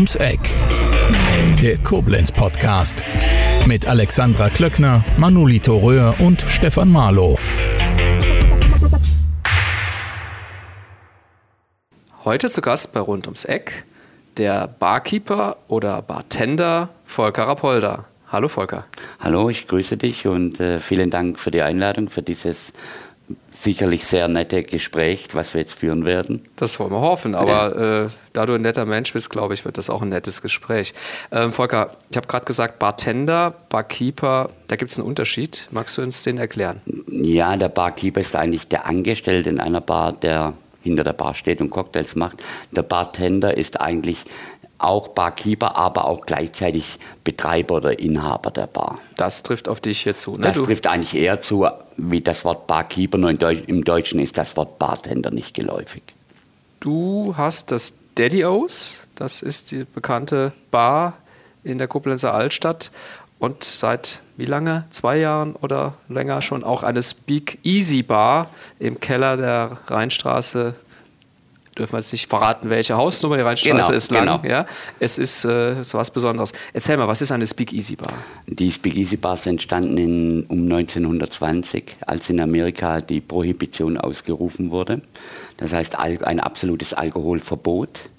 ums Eck. Der Koblenz Podcast mit Alexandra Klöckner, Manolito Röhr und Stefan Marlow. Heute zu Gast bei Rund ums Eck der Barkeeper oder Bartender Volker Rapolda. Hallo Volker. Hallo, ich grüße dich und äh, vielen Dank für die Einladung, für dieses sicherlich sehr nette Gespräch, was wir jetzt führen werden. Das wollen wir hoffen, aber ja. äh, da du ein netter Mensch bist, glaube ich, wird das auch ein nettes Gespräch. Ähm, Volker, ich habe gerade gesagt, Bartender, Barkeeper, da gibt es einen Unterschied. Magst du uns den erklären? Ja, der Barkeeper ist eigentlich der Angestellte in einer Bar, der hinter der Bar steht und Cocktails macht. Der Bartender ist eigentlich auch Barkeeper, aber auch gleichzeitig Betreiber oder Inhaber der Bar. Das trifft auf dich hier zu, ne? Das du? trifft eigentlich eher zu, wie das Wort Barkeeper, nur im Deutschen ist das Wort Bartender nicht geläufig. Du hast das Daddy O's, das ist die bekannte Bar in der Koblenzer Altstadt und seit wie lange? Zwei Jahren oder länger schon auch eine Speak Easy Bar im Keller der Rheinstraße dürfen wir jetzt nicht verraten, welche Hausnummer die Rheinstraße genau, ist lang. Genau. Ja? Es ist äh, so was Besonderes. Erzähl mal, was ist eine Speak Easy Bar? Die Speak Easy Bar ist entstanden in, um 1920, als in Amerika die Prohibition ausgerufen wurde. Das heißt ein absolutes Alkoholverbot.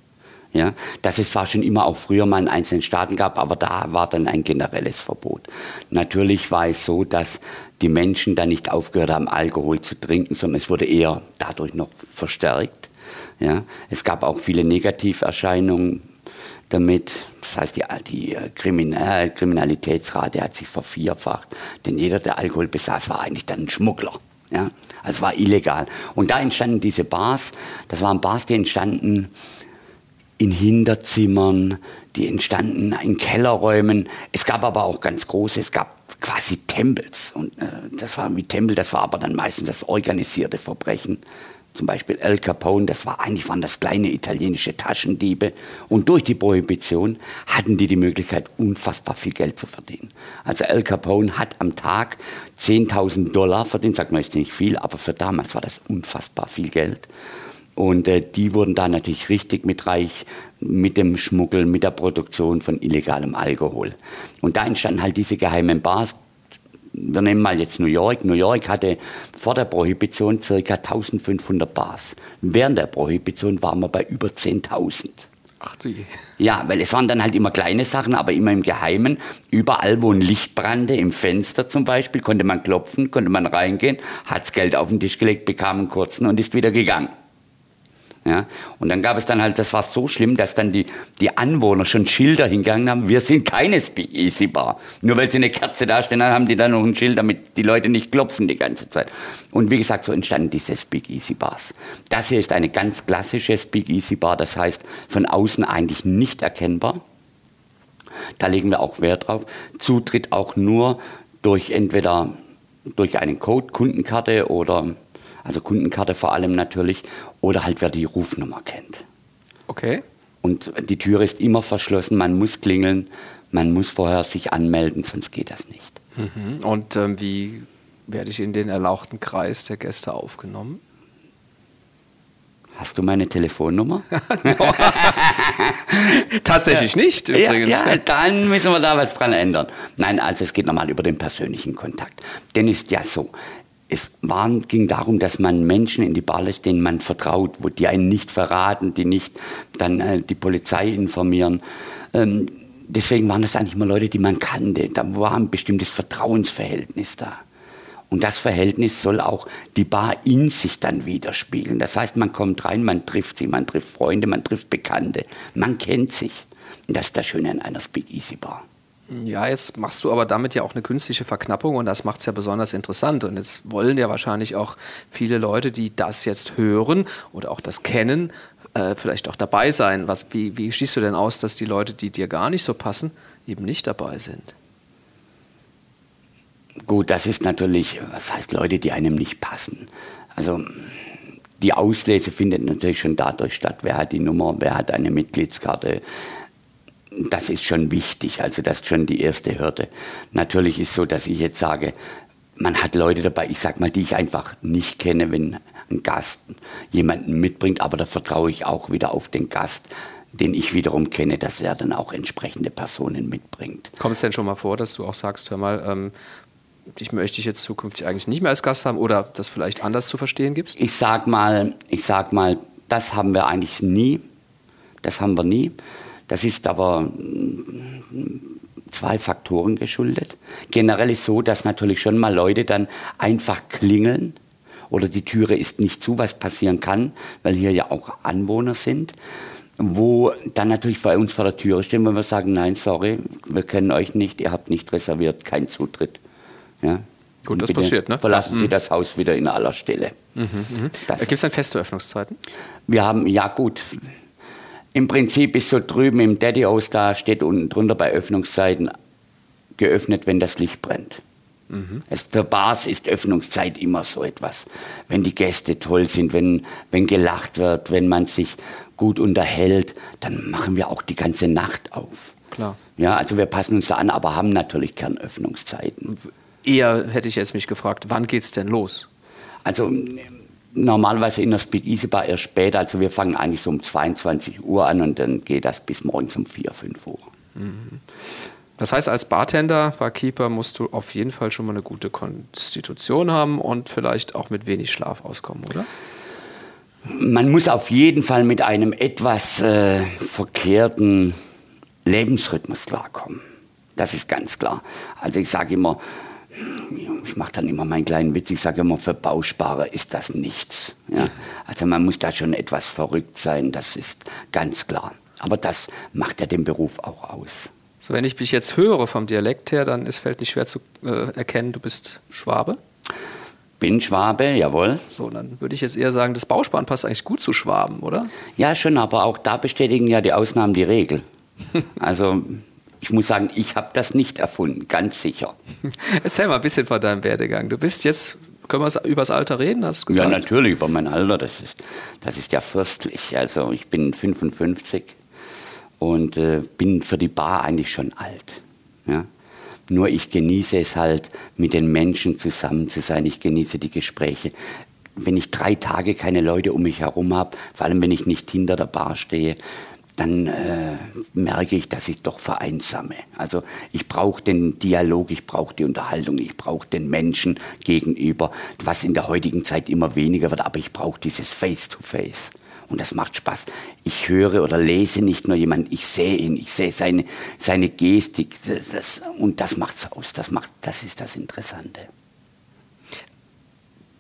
Ja, dass es zwar schon immer auch früher mal in einzelnen Staaten gab, aber da war dann ein generelles Verbot. Natürlich war es so, dass die Menschen dann nicht aufgehört haben, Alkohol zu trinken, sondern es wurde eher dadurch noch verstärkt. Ja, es gab auch viele Negativerscheinungen damit. Das heißt, die, die äh, Kriminal Kriminalitätsrate hat sich vervierfacht. Denn jeder, der Alkohol besaß, war eigentlich dann ein Schmuggler. Ja, also war illegal. Und da entstanden diese Bars. Das waren Bars, die entstanden in Hinterzimmern, die entstanden in Kellerräumen. Es gab aber auch ganz große, es gab quasi Tempels. Und äh, das war wie Tempel, das war aber dann meistens das organisierte Verbrechen zum Beispiel El Capone, das war eigentlich waren das kleine italienische Taschendiebe und durch die Prohibition hatten die die Möglichkeit unfassbar viel Geld zu verdienen. Also El Capone hat am Tag 10.000 Dollar verdient, sagt man jetzt nicht viel, aber für damals war das unfassbar viel Geld. Und äh, die wurden da natürlich richtig mit reich mit dem Schmuggel, mit der Produktion von illegalem Alkohol. Und da entstanden halt diese geheimen Bars, wir nehmen mal jetzt New York. New York hatte vor der Prohibition ca. 1500 Bars. Während der Prohibition waren wir bei über 10.000. Ach du je. Ja, weil es waren dann halt immer kleine Sachen, aber immer im Geheimen. Überall, wo ein Licht brannte, im Fenster zum Beispiel, konnte man klopfen, konnte man reingehen, hat's Geld auf den Tisch gelegt, bekam einen kurzen und ist wieder gegangen. Ja? Und dann gab es dann halt, das war so schlimm, dass dann die, die Anwohner schon Schilder hingegangen haben, wir sind keine Speakeasy Bar. Nur weil sie eine Kerze dastehen, haben die dann noch ein Schild, damit die Leute nicht klopfen die ganze Zeit. Und wie gesagt, so entstanden diese Speakeasy Bars. Das hier ist eine ganz klassische Speakeasy Bar, das heißt von außen eigentlich nicht erkennbar. Da legen wir auch Wert drauf. Zutritt auch nur durch entweder durch einen Code, Kundenkarte oder also Kundenkarte vor allem natürlich, oder halt wer die Rufnummer kennt. Okay. Und die Tür ist immer verschlossen, man muss klingeln, man muss vorher sich anmelden, sonst geht das nicht. Mhm. Und ähm, wie werde ich in den erlauchten Kreis der Gäste aufgenommen? Hast du meine Telefonnummer? Tatsächlich nicht, übrigens. Ja, ja, dann müssen wir da was dran ändern. Nein, also es geht nochmal über den persönlichen Kontakt. Denn ist ja so, es war, ging darum, dass man Menschen in die Bar lässt, denen man vertraut, wo die einen nicht verraten, die nicht dann äh, die Polizei informieren. Ähm, deswegen waren das eigentlich immer Leute, die man kannte. Da war ein bestimmtes Vertrauensverhältnis da. Und das Verhältnis soll auch die Bar in sich dann widerspiegeln. Das heißt, man kommt rein, man trifft sie, man trifft Freunde, man trifft Bekannte, man kennt sich. Und das ist das Schöne an einer Speak Easy Bar. Ja, jetzt machst du aber damit ja auch eine künstliche Verknappung und das macht es ja besonders interessant. Und jetzt wollen ja wahrscheinlich auch viele Leute, die das jetzt hören oder auch das kennen, äh, vielleicht auch dabei sein. Was, wie, wie schließt du denn aus, dass die Leute, die dir gar nicht so passen, eben nicht dabei sind? Gut, das ist natürlich, was heißt Leute, die einem nicht passen. Also die Auslese findet natürlich schon dadurch statt, wer hat die Nummer, wer hat eine Mitgliedskarte, das ist schon wichtig, also das ist schon die erste Hürde. Natürlich ist so, dass ich jetzt sage, man hat Leute dabei, ich sag mal, die ich einfach nicht kenne, wenn ein Gast jemanden mitbringt, aber da vertraue ich auch wieder auf den Gast. den ich wiederum kenne, dass er dann auch entsprechende Personen mitbringt. Kommt es denn schon mal vor, dass du auch sagst, hör mal, ähm, dich möchte ich jetzt zukünftig eigentlich nicht mehr als Gast haben oder das vielleicht anders zu verstehen gibst? Ich sag mal, ich sag mal, das haben wir eigentlich nie. Das haben wir nie. Das ist aber mm, zwei Faktoren geschuldet. Generell ist so, dass natürlich schon mal Leute dann einfach klingeln oder die Türe ist nicht zu, was passieren kann, weil hier ja auch Anwohner sind, wo dann natürlich bei uns vor der Türe stehen, wenn wir sagen, nein, sorry, wir kennen euch nicht, ihr habt nicht reserviert, kein Zutritt. Ja? Gut, das passiert, ne? Verlassen. Sie das Haus wieder in aller Stille. Mhm, mhm. Gibt es denn feste Öffnungszeiten? Wir haben, ja gut, im Prinzip ist so drüben im Daddy House, da steht unten drunter bei Öffnungszeiten geöffnet, wenn das Licht brennt. Mhm. für Bars ist Öffnungszeit immer so etwas. Wenn die Gäste toll sind, wenn, wenn gelacht wird, wenn man sich gut unterhält, dann machen wir auch die ganze Nacht auf. Klar. Ja, also wir passen uns da an, aber haben natürlich Kernöffnungszeiten. Eher hätte ich jetzt mich gefragt, wann geht es denn los? Also normalerweise in der Speak Easy Bar erst später. Also wir fangen eigentlich so um 22 Uhr an und dann geht das bis morgens um 4, 5 Uhr. Mhm. Das heißt, als Bartender, Barkeeper musst du auf jeden Fall schon mal eine gute Konstitution haben und vielleicht auch mit wenig Schlaf auskommen, oder? Man muss auf jeden Fall mit einem etwas äh, verkehrten Lebensrhythmus klarkommen. Das ist ganz klar. Also ich sage immer, ich mache dann immer meinen kleinen Witz, ich sage immer, für Bausparer ist das nichts. Ja? Also man muss da schon etwas verrückt sein, das ist ganz klar. Aber das macht ja den Beruf auch aus. So, wenn ich mich jetzt höre vom Dialekt her, dann ist fällt nicht schwer zu äh, erkennen, du bist Schwabe. Bin Schwabe, jawohl. So, dann würde ich jetzt eher sagen, das Bausparen passt eigentlich gut zu Schwaben, oder? Ja, schon, aber auch da bestätigen ja die Ausnahmen die Regel. also ich muss sagen, ich habe das nicht erfunden, ganz sicher. Erzähl mal ein bisschen von deinem Werdegang. Du bist jetzt, können wir über das Alter reden? Hast du gesagt? Ja, natürlich, über mein Alter. Das ist, das ist ja fürstlich. Also ich bin 55 und äh, bin für die Bar eigentlich schon alt. Ja? Nur ich genieße es halt, mit den Menschen zusammen zu sein. Ich genieße die Gespräche. Wenn ich drei Tage keine Leute um mich herum habe, vor allem wenn ich nicht hinter der Bar stehe, dann äh, merke ich, dass ich doch vereinsame. Also ich brauche den Dialog, ich brauche die Unterhaltung, ich brauche den Menschen gegenüber, was in der heutigen Zeit immer weniger wird, aber ich brauche dieses Face-to-Face. -face. Und das macht Spaß. Ich höre oder lese nicht nur jemanden, ich sehe ihn, ich sehe seine, seine Gestik. Das, das, und das macht es aus. Das, macht, das ist das Interessante.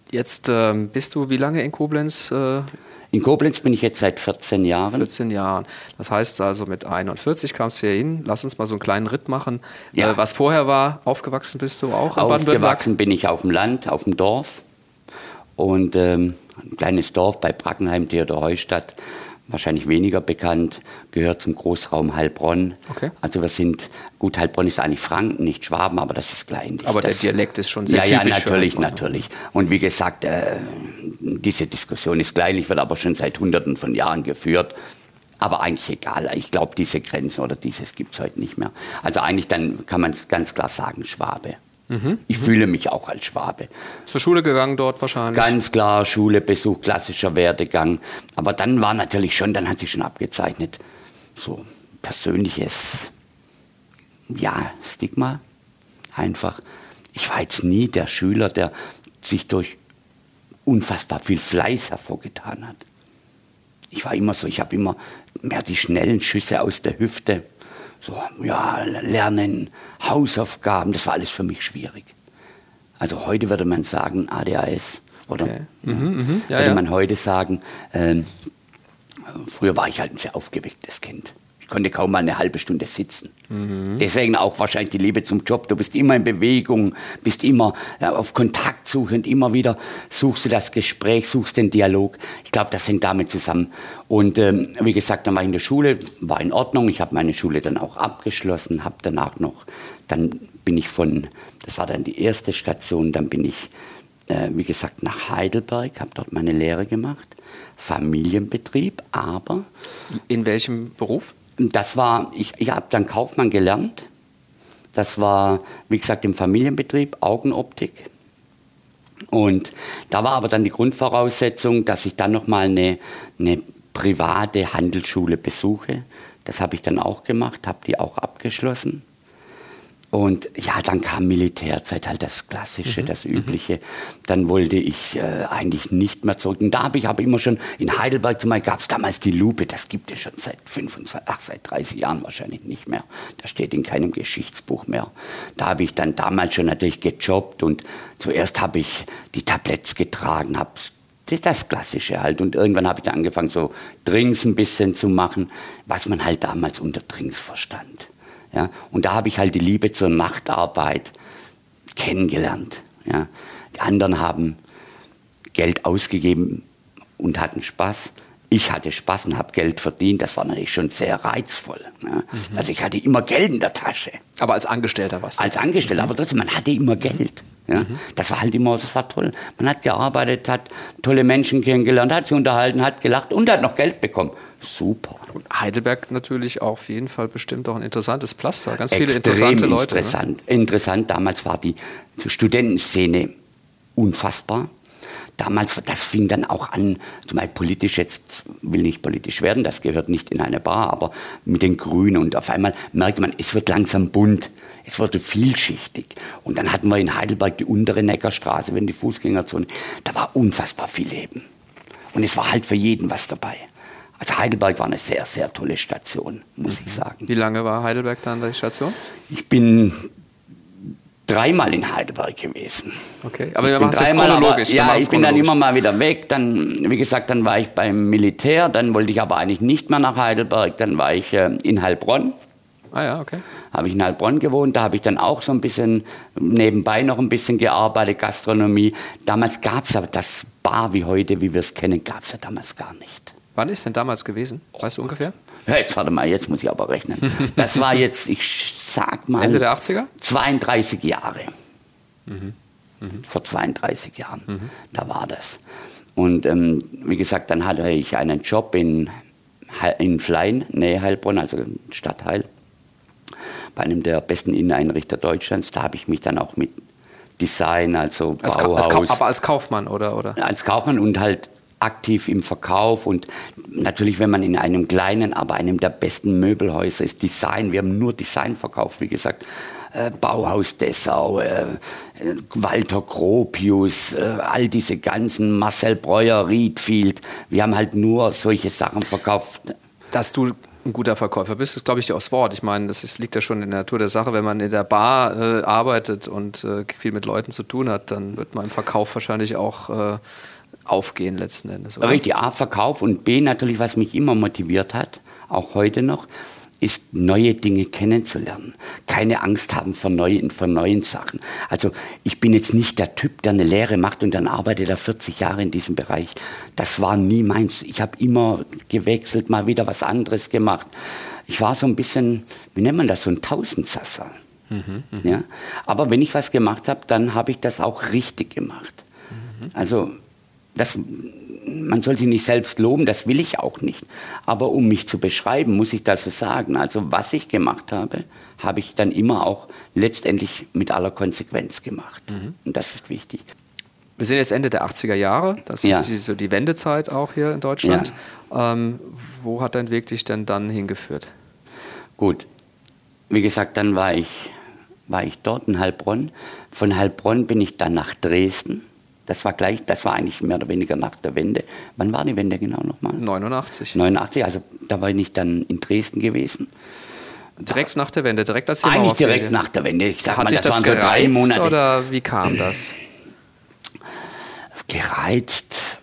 Jetzt ähm, bist du wie lange in Koblenz? Äh in Koblenz bin ich jetzt seit 14 Jahren. 14 Jahren. Das heißt also, mit 41 kamst du hier hin. Lass uns mal so einen kleinen Ritt machen. Ja. Äh, was vorher war, aufgewachsen bist du auch in Aufgewachsen bin ich auf dem Land, auf dem Dorf. Und ähm, ein kleines Dorf bei Brackenheim, Theodor Heustadt, wahrscheinlich weniger bekannt, gehört zum Großraum Heilbronn. Okay. Also wir sind, gut, Heilbronn ist eigentlich Franken, nicht Schwaben, aber das ist kleinlich. Aber das, der Dialekt ist schon sehr ja, typisch. Ja, natürlich, natürlich. Und wie gesagt, äh, diese Diskussion ist kleinlich, wird aber schon seit Hunderten von Jahren geführt. Aber eigentlich egal. Ich glaube, diese Grenzen oder dieses gibt es heute nicht mehr. Also eigentlich dann kann man ganz klar sagen, Schwabe. Mhm. Ich mhm. fühle mich auch als Schwabe. Zur Schule gegangen dort wahrscheinlich? Ganz klar, Schule, Besuch, klassischer Werdegang. Aber dann war natürlich schon, dann hat sich schon abgezeichnet, so persönliches, ja, Stigma. Einfach. Ich war jetzt nie der Schüler, der sich durch unfassbar viel Fleiß hervorgetan hat. Ich war immer so, ich habe immer mehr die schnellen Schüsse aus der Hüfte so, ja, Lernen, Hausaufgaben, das war alles für mich schwierig. Also heute würde man sagen ADHS oder okay. mhm, mh. ja, würde ja. man heute sagen, ähm, früher war ich halt ein sehr aufgewecktes Kind konnte kaum mal eine halbe Stunde sitzen. Mhm. Deswegen auch wahrscheinlich die Liebe zum Job. Du bist immer in Bewegung, bist immer ja, auf Kontaktsuche und immer wieder suchst du das Gespräch, suchst den Dialog. Ich glaube, das hängt damit zusammen. Und ähm, wie gesagt, dann war ich in der Schule, war in Ordnung. Ich habe meine Schule dann auch abgeschlossen, habe danach noch, dann bin ich von, das war dann die erste Station, dann bin ich, äh, wie gesagt, nach Heidelberg, habe dort meine Lehre gemacht. Familienbetrieb, aber. In welchem Beruf? Das war, ich, ich habe dann Kaufmann gelernt. Das war, wie gesagt, im Familienbetrieb, Augenoptik. Und da war aber dann die Grundvoraussetzung, dass ich dann nochmal eine, eine private Handelsschule besuche. Das habe ich dann auch gemacht, habe die auch abgeschlossen. Und ja, dann kam Militärzeit, halt das Klassische, mhm. das mhm. Übliche. Dann wollte ich äh, eigentlich nicht mehr zurück. Und da habe ich aber immer schon, in Heidelberg zum Beispiel gab es damals die Lupe, das gibt es schon seit 25, ach, seit 30 Jahren wahrscheinlich nicht mehr. Das steht in keinem Geschichtsbuch mehr. Da habe ich dann damals schon natürlich gejobbt und zuerst habe ich die Tabletts getragen, habe das Klassische halt. Und irgendwann habe ich dann angefangen, so Drinks ein bisschen zu machen, was man halt damals unter Drinks verstand. Ja? Und da habe ich halt die Liebe zur Nachtarbeit kennengelernt. Ja? Die anderen haben Geld ausgegeben und hatten Spaß. Ich hatte Spaß und habe Geld verdient. Das war natürlich schon sehr reizvoll. Ja? Mhm. Also ich hatte immer Geld in der Tasche. Aber als Angestellter was? Als Angestellter, mhm. aber trotzdem, man hatte immer Geld. Ja? Mhm. Das war halt immer, das war toll. Man hat gearbeitet, hat tolle Menschen kennengelernt, hat sie unterhalten, hat gelacht und hat noch Geld bekommen. Super. Und Heidelberg natürlich auch auf jeden Fall bestimmt auch ein interessantes Pflaster. Ganz viele interessante Leute. Ne? Interessant. Ne? interessant. Damals war die Studentenszene unfassbar. Damals, das fing dann auch an, zum Beispiel politisch, jetzt will nicht politisch werden, das gehört nicht in eine Bar, aber mit den Grünen und auf einmal merkt man, es wird langsam bunt, es wurde vielschichtig. Und dann hatten wir in Heidelberg die untere Neckarstraße, wenn die Fußgängerzone, da war unfassbar viel Leben. Und es war halt für jeden was dabei. Also Heidelberg war eine sehr, sehr tolle Station, muss mhm. ich sagen. Wie lange war Heidelberg dann die Station? Ich bin dreimal in Heidelberg gewesen. Okay, aber wir machen es jetzt chronologisch. Aber, ja, ich bin dann immer mal wieder weg. Dann, wie gesagt, dann war ich beim Militär. Dann wollte ich aber eigentlich nicht mehr nach Heidelberg. Dann war ich äh, in Heilbronn. Ah ja, okay. Habe ich in Heilbronn gewohnt. Da habe ich dann auch so ein bisschen nebenbei noch ein bisschen gearbeitet, Gastronomie. Damals gab es aber das Bar wie heute, wie wir es kennen, gab es ja damals gar nicht. Wann ist denn damals gewesen? Weißt du ungefähr? Jetzt warte mal, jetzt muss ich aber rechnen. Das war jetzt, ich sag mal. Ende der 80er? 32 Jahre. Mhm. Mhm. Vor 32 Jahren, mhm. da war das. Und ähm, wie gesagt, dann hatte ich einen Job in, in Flein, Nähe Heilbronn, also Stadtteil, bei einem der besten Inneneinrichter Deutschlands. Da habe ich mich dann auch mit Design, also als Bauhaus. Als aber als Kaufmann, oder? oder? Als Kaufmann und halt aktiv im Verkauf und natürlich, wenn man in einem kleinen, aber einem der besten Möbelhäuser ist, Design, wir haben nur Design verkauft, wie gesagt, äh, Bauhaus Dessau, äh, Walter Gropius, äh, all diese ganzen, Marcel Breuer, Riedfield, wir haben halt nur solche Sachen verkauft. Dass du ein guter Verkäufer bist, ist, glaube ich, aufs Wort. Ich meine, das ist, liegt ja schon in der Natur der Sache. Wenn man in der Bar äh, arbeitet und äh, viel mit Leuten zu tun hat, dann wird man im Verkauf wahrscheinlich auch äh, aufgehen letzten Endes. Oder? Richtig, A, Verkauf und B, natürlich, was mich immer motiviert hat, auch heute noch, ist neue Dinge kennenzulernen. Keine Angst haben vor neuen, vor neuen Sachen. Also ich bin jetzt nicht der Typ, der eine Lehre macht und dann arbeitet er 40 Jahre in diesem Bereich. Das war nie meins. Ich habe immer gewechselt, mal wieder was anderes gemacht. Ich war so ein bisschen, wie nennt man das, so ein Tausendsasser. Mhm, mh. ja? Aber wenn ich was gemacht habe, dann habe ich das auch richtig gemacht. Mhm. Also das, man sollte nicht selbst loben, das will ich auch nicht. Aber um mich zu beschreiben, muss ich das so sagen. Also was ich gemacht habe, habe ich dann immer auch letztendlich mit aller Konsequenz gemacht. Mhm. Und das ist wichtig. Wir sind jetzt Ende der 80er Jahre, das ja. ist die, so die Wendezeit auch hier in Deutschland. Ja. Ähm, wo hat dein Weg dich denn dann hingeführt? Gut, wie gesagt, dann war ich, war ich dort in Heilbronn. Von Heilbronn bin ich dann nach Dresden das war gleich, das war eigentlich mehr oder weniger nach der Wende. Wann war die Wende genau nochmal? 89. 89, also da war ich dann in Dresden gewesen. Direkt nach der Wende, direkt als die Eigentlich direkt nach der Wende. Ich sag Hat mal, das, das gereizt so drei Monate. oder wie kam das? Gereizt.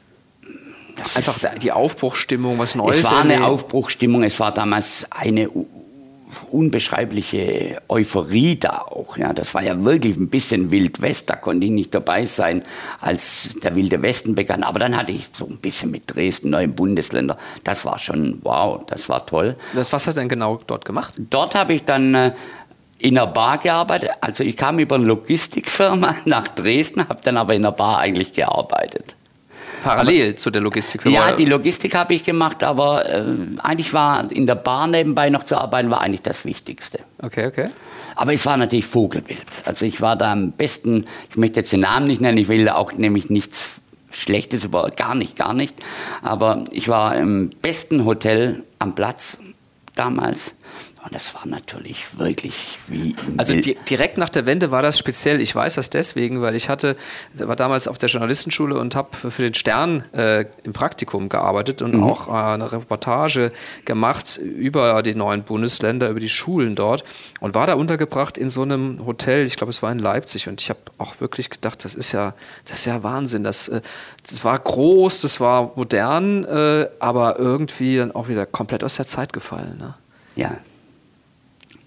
Das Einfach die Aufbruchstimmung, was Neues. Es war eine Aufbruchstimmung, es war damals eine unbeschreibliche Euphorie da auch. Ja, das war ja wirklich ein bisschen Wild West. Da konnte ich nicht dabei sein, als der Wilde Westen begann. Aber dann hatte ich so ein bisschen mit Dresden, neuen Bundesländer. Das war schon wow, das war toll. Das, was hat er denn genau dort gemacht? Dort habe ich dann äh, in der Bar gearbeitet. Also ich kam über eine Logistikfirma nach Dresden, habe dann aber in der Bar eigentlich gearbeitet. Parallel aber, zu der Logistik? Ja, die Logistik habe ich gemacht, aber äh, eigentlich war in der Bar nebenbei noch zu arbeiten, war eigentlich das Wichtigste. Okay, okay. Aber es war natürlich Vogelwild. Also ich war da am besten, ich möchte jetzt den Namen nicht nennen, ich will auch nämlich nichts Schlechtes über gar nicht, gar nicht. Aber ich war im besten Hotel am Platz damals. Und das war natürlich wirklich wie. Also di direkt nach der Wende war das speziell. Ich weiß das deswegen, weil ich hatte, war damals auf der Journalistenschule und habe für den Stern äh, im Praktikum gearbeitet und mhm. auch äh, eine Reportage gemacht über die neuen Bundesländer, über die Schulen dort und war da untergebracht in so einem Hotel. Ich glaube, es war in Leipzig und ich habe auch wirklich gedacht, das ist ja, das ist ja Wahnsinn. Das, äh, das war groß, das war modern, äh, aber irgendwie dann auch wieder komplett aus der Zeit gefallen. Ne? Ja,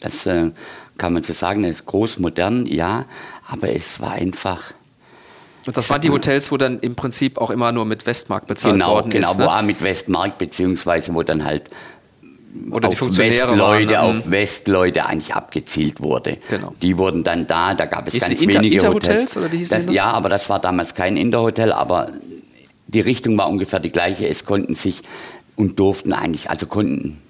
das äh, kann man so sagen, es ist groß, modern, ja, aber es war einfach. Und das waren die Hotels, wo dann im Prinzip auch immer nur mit Westmark bezahlt genau, worden genau, ist. Genau, ne? wo mit Westmark, beziehungsweise wo dann halt oder auf Westleute, waren, auf Westleute eigentlich abgezielt wurde. Genau. Die wurden dann da, da gab es Hießen ganz die Inter wenige Interhotels, Hotels. oder wie hießen das, die? Ja, aber das war damals kein Interhotel, aber die Richtung war ungefähr die gleiche. Es konnten sich und durften eigentlich, also konnten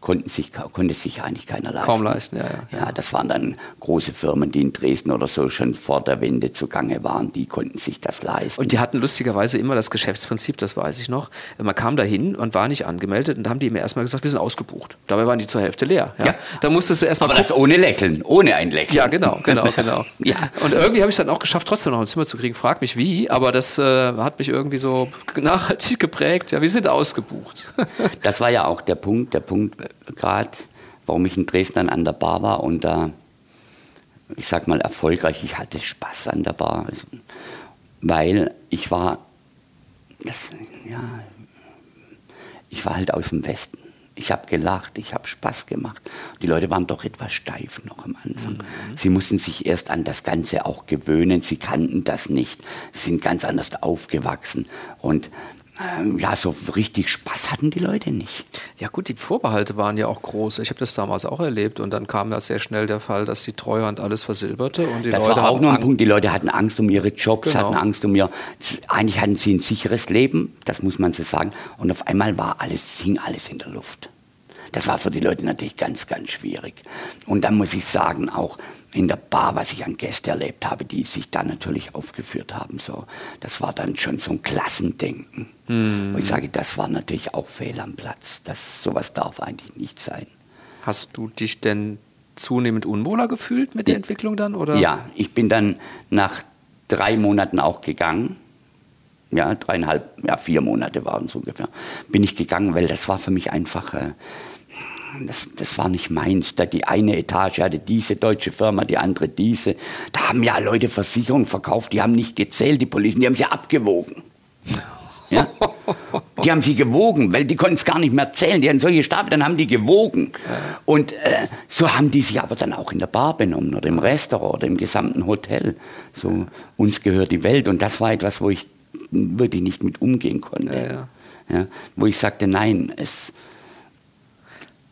konnten sich, konnte sich eigentlich keiner leisten. Kaum leisten, ja, ja. Ja, das waren dann große Firmen, die in Dresden oder so schon vor der Wende zugange waren, die konnten sich das leisten. Und die hatten lustigerweise immer das Geschäftsprinzip, das weiß ich noch. Man kam da hin und war nicht angemeldet und da haben die immer erstmal gesagt, wir sind ausgebucht. Dabei waren die zur Hälfte leer. Ja? Ja. Da musstest du erstmal. Aber das ohne Lächeln, ohne ein Lächeln. Ja, genau, genau, genau. Ja. Und irgendwie habe ich es dann auch geschafft, trotzdem noch ein Zimmer zu kriegen. Frag mich wie, aber das äh, hat mich irgendwie so nachhaltig geprägt. Ja, wir sind ausgebucht. Das war ja auch der Punkt, der Punkt gerade, warum ich in Dresden dann an der Bar war und da, ich sag mal, erfolgreich, ich hatte Spaß an der Bar, also, weil ich war, das, ja, ich war halt aus dem Westen. Ich habe gelacht, ich habe Spaß gemacht. Die Leute waren doch etwas steif noch am Anfang. Mhm. Sie mussten sich erst an das Ganze auch gewöhnen. Sie kannten das nicht. Sie sind ganz anders aufgewachsen. Und ähm, ja, so richtig Spaß hatten die Leute nicht. Ja gut, die Vorbehalte waren ja auch groß. Ich habe das damals auch erlebt und dann kam ja sehr schnell der Fall, dass die Treuhand alles versilberte und die das Leute war auch noch ein Punkt. Die Leute hatten Angst um ihre Jobs, Genau. hatten Angst um ihr. Eigentlich hatten sie ein sicheres Leben, das muss man so sagen. Und auf einmal war alles, hing alles in der Luft. Das war für die Leute natürlich ganz, ganz schwierig. Und dann muss ich sagen, auch in der Bar, was ich an Gäste erlebt habe, die sich da natürlich aufgeführt haben, so, das war dann schon so ein Klassendenken. Hm. Und ich sage, das war natürlich auch fehl am Platz. Das, sowas darf eigentlich nicht sein. Hast du dich denn zunehmend unwohler gefühlt mit der. Entwicklung dann? Oder? Ja, ich bin dann nach drei Monaten auch gegangen. Ja, dreieinhalb, ja, vier Monate waren es ungefähr. Bin ich gegangen, weil das war für mich einfach, äh, das, das war nicht meins. Da die eine Etage hatte diese deutsche Firma, die andere diese. Da haben ja Leute Versicherungen verkauft, die haben nicht gezählt, die Polizei, die haben sie abgewogen. Ja? Die haben sie gewogen, weil die konnten es gar nicht mehr zählen. Die hatten solche Stapel, dann haben die gewogen. Und äh, so haben die sich aber dann auch in der Bar benommen oder im Restaurant oder im gesamten Hotel. So, uns gehört die Welt. Und das war etwas, wo ich wirklich nicht mit umgehen konnte. Ja, ja. Ja, wo ich sagte, nein, es,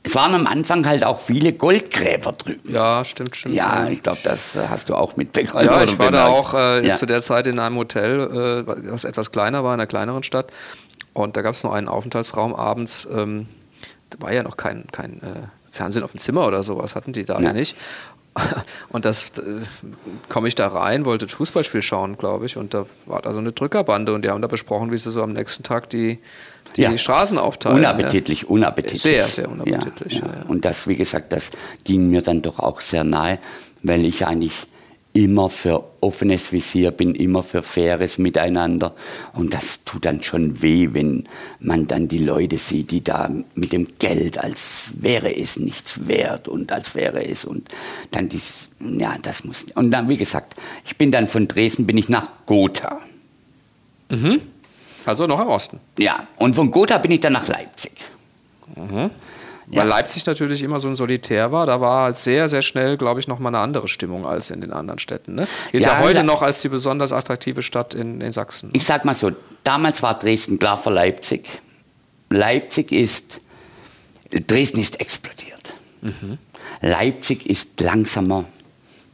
es waren am Anfang halt auch viele Goldgräber drüben. Ja, stimmt, stimmt. Ja, ich glaube, das äh, hast du auch mitbekommen. Ja, ich war da auch äh, ja. zu der Zeit in einem Hotel, äh, was etwas kleiner war, in einer kleineren Stadt. Und da gab es nur einen Aufenthaltsraum abends. Ähm, da war ja noch kein, kein äh, Fernsehen auf dem Zimmer oder sowas, hatten die da ja nicht. Und das äh, komme ich da rein, wollte das Fußballspiel schauen, glaube ich. Und da war da so eine Drückerbande und die haben da besprochen, wie sie so am nächsten Tag die, die Ja. Straßen aufteilen. Unappetitlich, unappetitlich. Sehr, sehr unappetitlich, Ja, ja, ja. ja. Und das, wie gesagt, das ging mir dann doch auch sehr nahe, weil ich eigentlich immer für offenes Visier bin, immer für faires Miteinander. Und das tut dann schon weh, wenn man dann die Leute sieht, die da mit dem Geld, als wäre es nichts wert und als wäre es und dann dies, ja, das muss. Und dann, wie gesagt, ich bin dann von Dresden, bin ich nach Gotha. Also noch im Osten. Ja, und von Gotha bin ich dann nach Leipzig. Ja. Weil Leipzig natürlich immer so ein Solitär war, da war halt sehr, sehr schnell, glaube ich, nochmal eine andere Stimmung als in den anderen Städten. Ne? Gilt ja, Ja, heute noch als die besonders attraktive Stadt in, in Sachsen. Ich sag mal so, damals war Dresden klar vor Leipzig. Leipzig ist, Dresden ist explodiert. Leipzig ist langsamer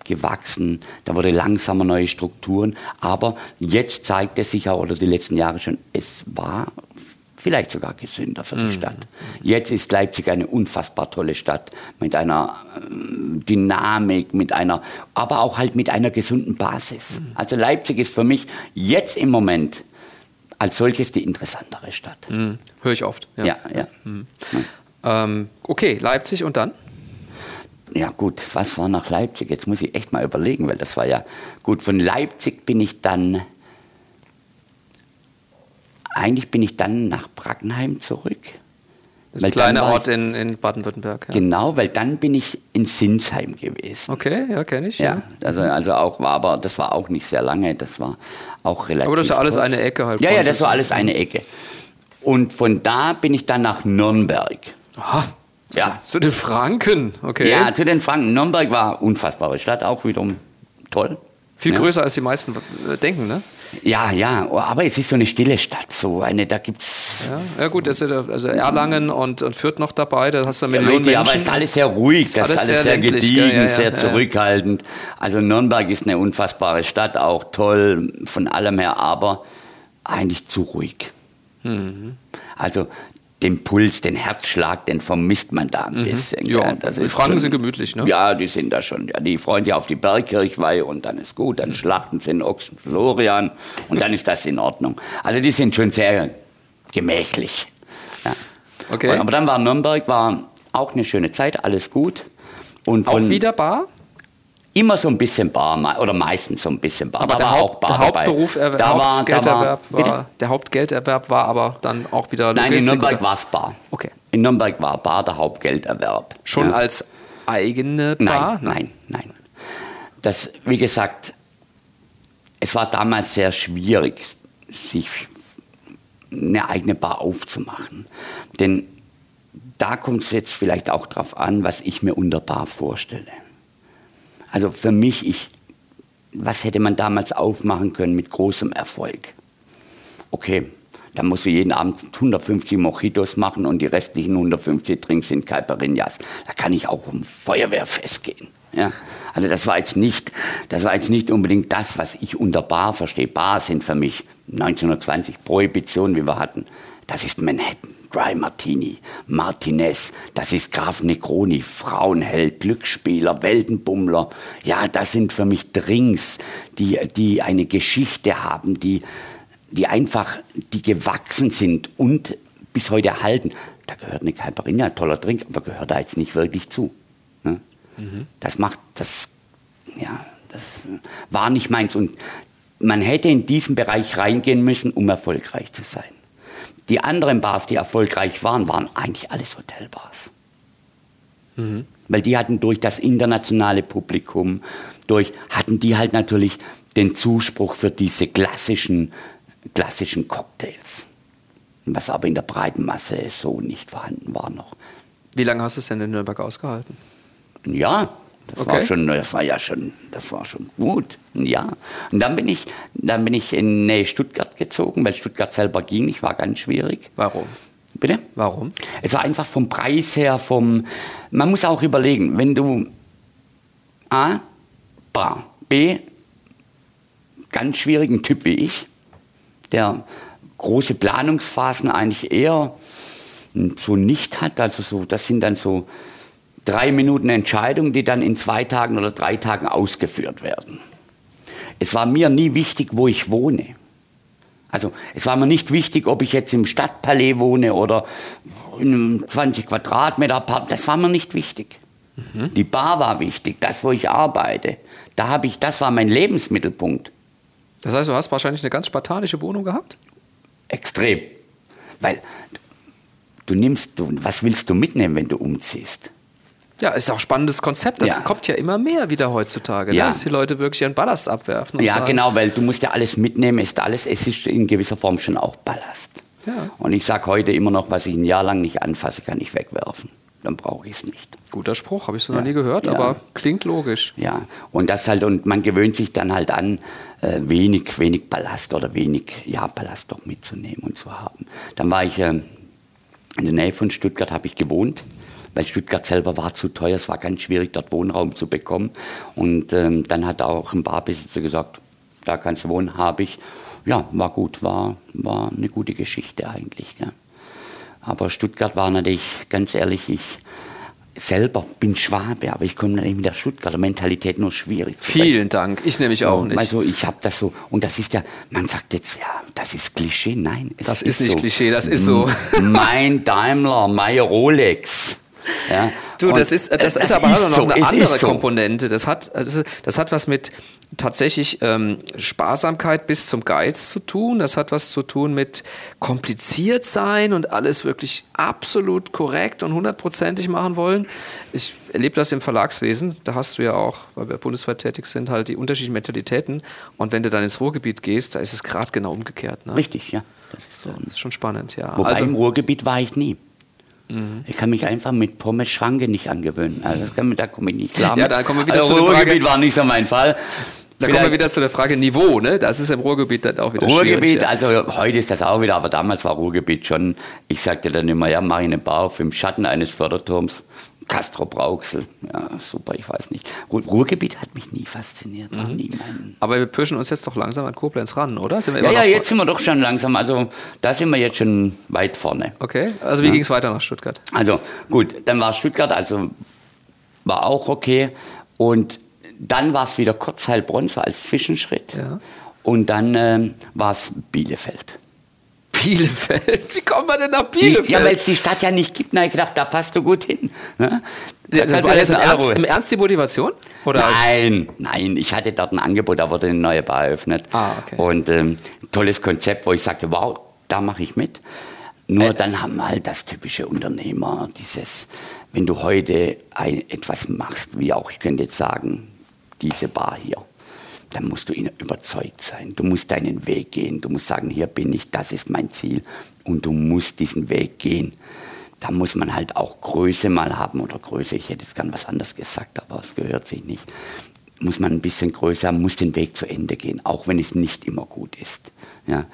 gewachsen, da wurde langsamer neue Strukturen, aber jetzt zeigt es sich auch, oder die letzten Jahre schon, es war vielleicht sogar gesünder für die Stadt. Jetzt ist Leipzig eine unfassbar tolle Stadt mit einer ähm, Dynamik, mit einer, aber auch halt mit einer gesunden Basis. Also Leipzig ist für mich jetzt im Moment als solches die interessantere Stadt. Mhm. Höre ich oft. Ja, ja. ja. Mhm. Ähm, okay, Leipzig und dann? Ja gut, was war nach Leipzig? Jetzt muss ich echt mal überlegen, weil das war ja gut. Von Leipzig bin ich dann, eigentlich bin ich dann nach Brackenheim zurück. Das ist ein kleiner Ort in, in Baden-Württemberg. Ja. Genau, weil dann bin ich in Sinsheim gewesen. Okay, ja, kenne ich. Ja, ja, Also, also auch war, aber das war auch nicht sehr lange, das war auch relativ. Aber das ja alles kurz. eine Ecke halt. Ja, ja, das war alles eine Ecke. Und von da bin ich dann nach Nürnberg. Aha. Ja. Zu den Franken, okay. Ja, zu den Franken. Nürnberg war unfassbare Stadt, auch wiederum toll. Viel ja. größer als die meisten äh, denken, ne? Ja, ja, aber es ist so eine stille Stadt, so eine, da gibt's. Ja, ja gut, das ist also Erlangen und, und Fürth noch dabei, da hast du Millionen ja, Menschen. Aber es ist alles sehr ruhig, das ist alles, alles sehr, gediegen, ja, sehr zurückhaltend. Also Nürnberg ist eine unfassbare Stadt, auch toll von allem her, aber eigentlich zu ruhig. Mhm. Also den Puls, den Herzschlag, den vermisst man da ein mhm. bisschen. Ja, die Franken schon, sind gemütlich, ne? Ja, die sind da schon. Ja, die freuen sich auf die Bergkirchweih und dann ist gut. Dann mhm. schlachten sie den Ochsen Florian und dann ist das in Ordnung. Also die sind schon sehr gemächlich. Ja. Okay. Und, aber dann war Nürnberg war auch eine schöne Zeit, alles gut. Und auch wieder Bar? Immer so ein bisschen bar oder meistens so ein bisschen bar. Aber der, Haupt, der Hauptberuf, er, da Hauptgelderwerb war, war der Hauptgelderwerb war aber dann auch wieder Logistik, Nein, in Nürnberg war es bar. Okay. In Nürnberg war bar der Hauptgelderwerb. Schon ja. als eigene Bar? Nein, nein, nein. Das, wie gesagt, es war damals sehr schwierig, sich eine eigene Bar aufzumachen. Denn da kommt es jetzt vielleicht auch darauf an, was ich mir unter Bar vorstelle. Also für mich, ich, was hätte man damals aufmachen können mit großem Erfolg? Okay, da musst du jeden Abend 150 Mojitos machen und die restlichen 150 Drinks sind Caipirinhas. Da kann ich auch um Feuerwehrfest gehen. Ja? Also das war jetzt nicht, das war jetzt nicht unbedingt das, was ich unter Bar verstehe. Bar sind für mich 1920 Prohibition, wie wir hatten. Das ist Manhattan. Dry Martini, Martinez, das ist Graf Negroni, Frauenheld, Glücksspieler, Weltenbummler. Ja, das sind für mich Drinks, die, die eine Geschichte haben, die, die einfach, die gewachsen sind und bis heute erhalten. Da gehört eine Caipirinha, ein toller Drink, aber gehört da jetzt nicht wirklich zu. Ne? Mhm. Das macht, das, ja, das war nicht meins. Und man hätte in diesen Bereich reingehen müssen, um erfolgreich zu sein. Die anderen Bars, die erfolgreich waren, waren eigentlich alles Hotelbars. Mhm. Weil die hatten durch das internationale Publikum, durch, hatten die halt natürlich den Zuspruch für diese klassischen, klassischen Cocktails. Was aber in der breiten Masse so nicht vorhanden war noch. Wie lange hast du es denn in Nürnberg ausgehalten? Ja, das okay. war schon, das war ja schon, das war schon gut. Ja. Und dann bin ich, dann bin ich in Nähe Stuttgart gezogen, weil Stuttgart selber ging nicht, war ganz schwierig. Warum? Bitte? Warum? Es war einfach vom Preis her, vom, man muss auch überlegen, wenn du A, Bar, B, ganz schwierigen Typ wie ich, der große Planungsphasen eigentlich eher so nicht hat, also so, das sind dann so drei Minuten Entscheidung, die dann in zwei Tagen oder drei Tagen ausgeführt werden. Es war mir nie wichtig, wo ich wohne. Also es war mir nicht wichtig, ob ich jetzt im Stadtpalais wohne oder in einem 20 Quadratmeter Apartment. Das war mir nicht wichtig. Mhm. Die Bar war wichtig, das, wo ich arbeite. Da habe ich, das war mein Lebensmittelpunkt. Das heißt, du hast wahrscheinlich eine ganz spartanische Wohnung gehabt? Extrem. Weil du nimmst, du, was willst du mitnehmen, wenn du umziehst? Ja, ist auch ein spannendes Konzept. Das ja. kommt ja immer mehr wieder heutzutage, ne? ja. dass die Leute wirklich ihren Ballast abwerfen. ja, sagen, genau, weil du musst ja alles mitnehmen, ist alles, es ist in gewisser Form schon auch Ballast. Ja. Und ich sage heute immer noch, was ich ein Jahr lang nicht anfasse, kann ich wegwerfen. Dann brauche ich es nicht. Guter Spruch, habe ich so noch nie gehört, aber klingt logisch. Ja, und das halt, und man gewöhnt sich dann halt an, äh, wenig, wenig Ballast oder wenig, ja, Ballast doch mitzunehmen und zu haben. Dann war ich äh, in der Nähe von Stuttgart, habe ich gewohnt weil Stuttgart selber war zu teuer, es war ganz schwierig, dort Wohnraum zu bekommen. Und ähm, dann hat auch ein Barbesitzer gesagt, da kannst du wohnen, habe ich. Ja, war gut, war, war eine gute Geschichte eigentlich. Gell. Aber Stuttgart war natürlich, ganz ehrlich, ich selber bin Schwabe, aber ich komme nicht mit der Stuttgarter Mentalität nur schwierig. Vielen Dank. Ich nämlich auch nicht. Also ich habe das so, und das ist ja, man sagt jetzt, ja, das ist Klischee. Nein, das ist, ist nicht so. Klischee, das ist so. Mein Daimler, mein Rolex. Ja, du, das ist, das, das ist aber ist auch noch so, eine andere so. Komponente. Das hat, also, das hat was mit tatsächlich ähm, Sparsamkeit bis zum Geiz zu tun. Das hat was zu tun mit kompliziert sein und alles wirklich absolut korrekt und hundertprozentig machen wollen. Ich erlebe das im Verlagswesen. Da hast du ja auch, weil wir bundesweit tätig sind, halt die unterschiedlichen Mentalitäten. Und wenn du dann ins Ruhrgebiet gehst, da ist es gerade genau umgekehrt. Ne? Richtig, ja. Das ist, so, das ist schon spannend, ja. Wobei also, im Ruhrgebiet war ich nie. Mhm. Ich kann mich einfach mit Pommes Schranke nicht angewöhnen. Also da komme ich nicht klar. Ja, da kommen wir wieder also, zu der Ruhrgebiet war nicht so mein Fall. Da kommen wir wieder zu der Frage Niveau, ne? Das ist im Ruhrgebiet dann auch wieder Ruhrgebiet, ja. also heute ist das auch wieder, aber damals war Ruhrgebiet schon, ich sagte dann immer, ja, mache ich einen Bau im Schatten eines Förderturms. Castro Brauxel, ja, super, ich weiß nicht. Ruhrgebiet hat mich nie fasziniert. Mhm. Nie aber wir pirschen uns jetzt doch langsam an Koblenz ran, oder? ja, ja, jetzt sind wir doch schon langsam, also da sind wir jetzt schon weit vorne. Okay, also wie ja. ging es weiter nach Stuttgart? Also gut, dann war Stuttgart, also war auch okay und dann war es wieder Kurzheilbronn so als Zwischenschritt. Ja. Und dann ähm, war es Bielefeld. Bielefeld? Wie kommt man denn nach Bielefeld? ja, weil es die Stadt ja nicht gibt. Na, ich gedacht, da passt du gut hin. Ne? Das, das war jetzt im Ernst, im Ernst, die Motivation? Oder? Nein, nein, ich hatte dort ein Angebot, da wurde eine neue Bar eröffnet. Ah, okay. Und ähm, tolles Konzept, wo ich sagte, wow, da mache ich mit. Nur äh, dann haben wir halt das typische Unternehmer, dieses, wenn du heute ein, etwas machst, wie auch, ich könnte jetzt sagen, diese Bar hier, dann musst du überzeugt sein. Du musst deinen Weg gehen. Du musst sagen, hier bin ich, das ist mein Ziel. Und du musst diesen Weg gehen. Da muss man halt auch Größe mal haben oder Größe, ich hätte jetzt gern was anderes gesagt, aber es gehört sich nicht. Muss man ein bisschen größer haben, muss den Weg zu Ende gehen, auch wenn es nicht immer gut ist. Ja.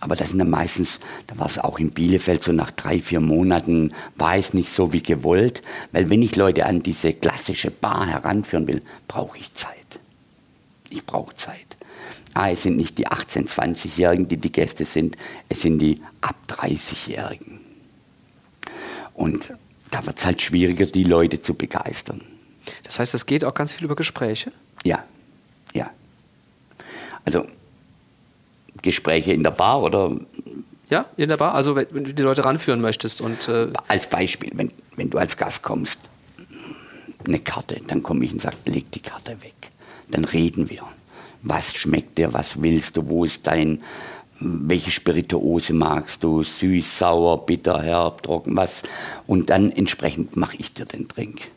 Aber das sind dann meistens, da war es auch in Bielefeld so nach drei, vier Monaten, war es nicht so wie gewollt, weil wenn ich Leute an diese klassische Bar heranführen will, brauche ich Zeit. Ich brauche Zeit. Ah, es sind nicht die 18-, 20-Jährigen, die die Gäste sind, es sind die ab 30-Jährigen. Und da wird es halt schwieriger, die Leute zu begeistern. Das heißt, es geht auch ganz viel über Gespräche? Ja, ja. Also Gespräche in der Bar oder? Ja, in der Bar. Also wenn du die Leute ranführen möchtest und äh als Beispiel, wenn, wenn du als Gast kommst, eine Karte, dann komme ich und sage, leg die Karte weg. Dann reden wir. Was schmeckt dir? Was willst du? Wo ist dein welche Spirituose magst du, süß, sauer, bitter, herb, trocken, was. Und dann entsprechend mache ich dir den Drink.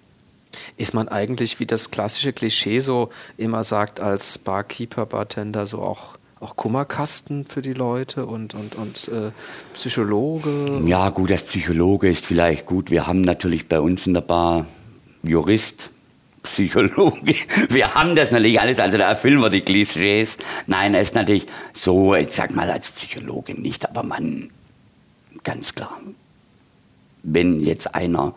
Ist man eigentlich, wie das klassische Klischee so immer sagt, als Barkeeper, Bartender so auch, auch Kummerkasten für die Leute und, und, und äh, Psychologe? Ja, gut, das Psychologe ist vielleicht gut. Wir haben natürlich bei uns in der Bar Jurist, Psychologe. Wir haben das natürlich alles, also da erfüllen wir die Klischees. Nein, es ist natürlich so, ich sag mal als Psychologe nicht, aber man, ganz klar, wenn jetzt einer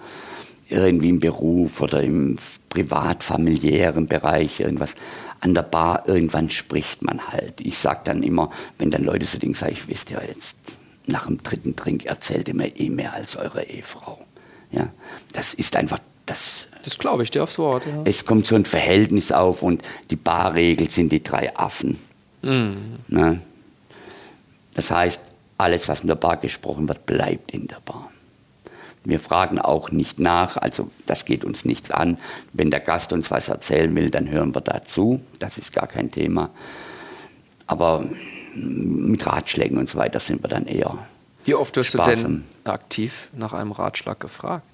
irgendwie im Beruf oder im privat-familiären Bereich irgendwas an der Bar, irgendwann spricht man halt. Ich sag dann immer, wenn dann Leute so Dinge sagen, ich wisst ja jetzt, nach dem dritten Trink erzählt ihr mir eh mehr als eure Ehefrau. Ja, das ist einfach das das glaube ich dir aufs Wort. Ja. Es kommt so ein Verhältnis auf und die Barregel sind die drei Affen. Mhm. Ne? Das heißt, alles, was in der Bar gesprochen wird, bleibt in der Bar. Wir fragen auch nicht nach, also das geht uns nichts an. Wenn der Gast uns was erzählen will, dann hören wir dazu. Das ist gar kein Thema. Aber mit Ratschlägen und so weiter sind wir dann eher. Wie oft wirst sparsam. du denn aktiv nach einem Ratschlag gefragt?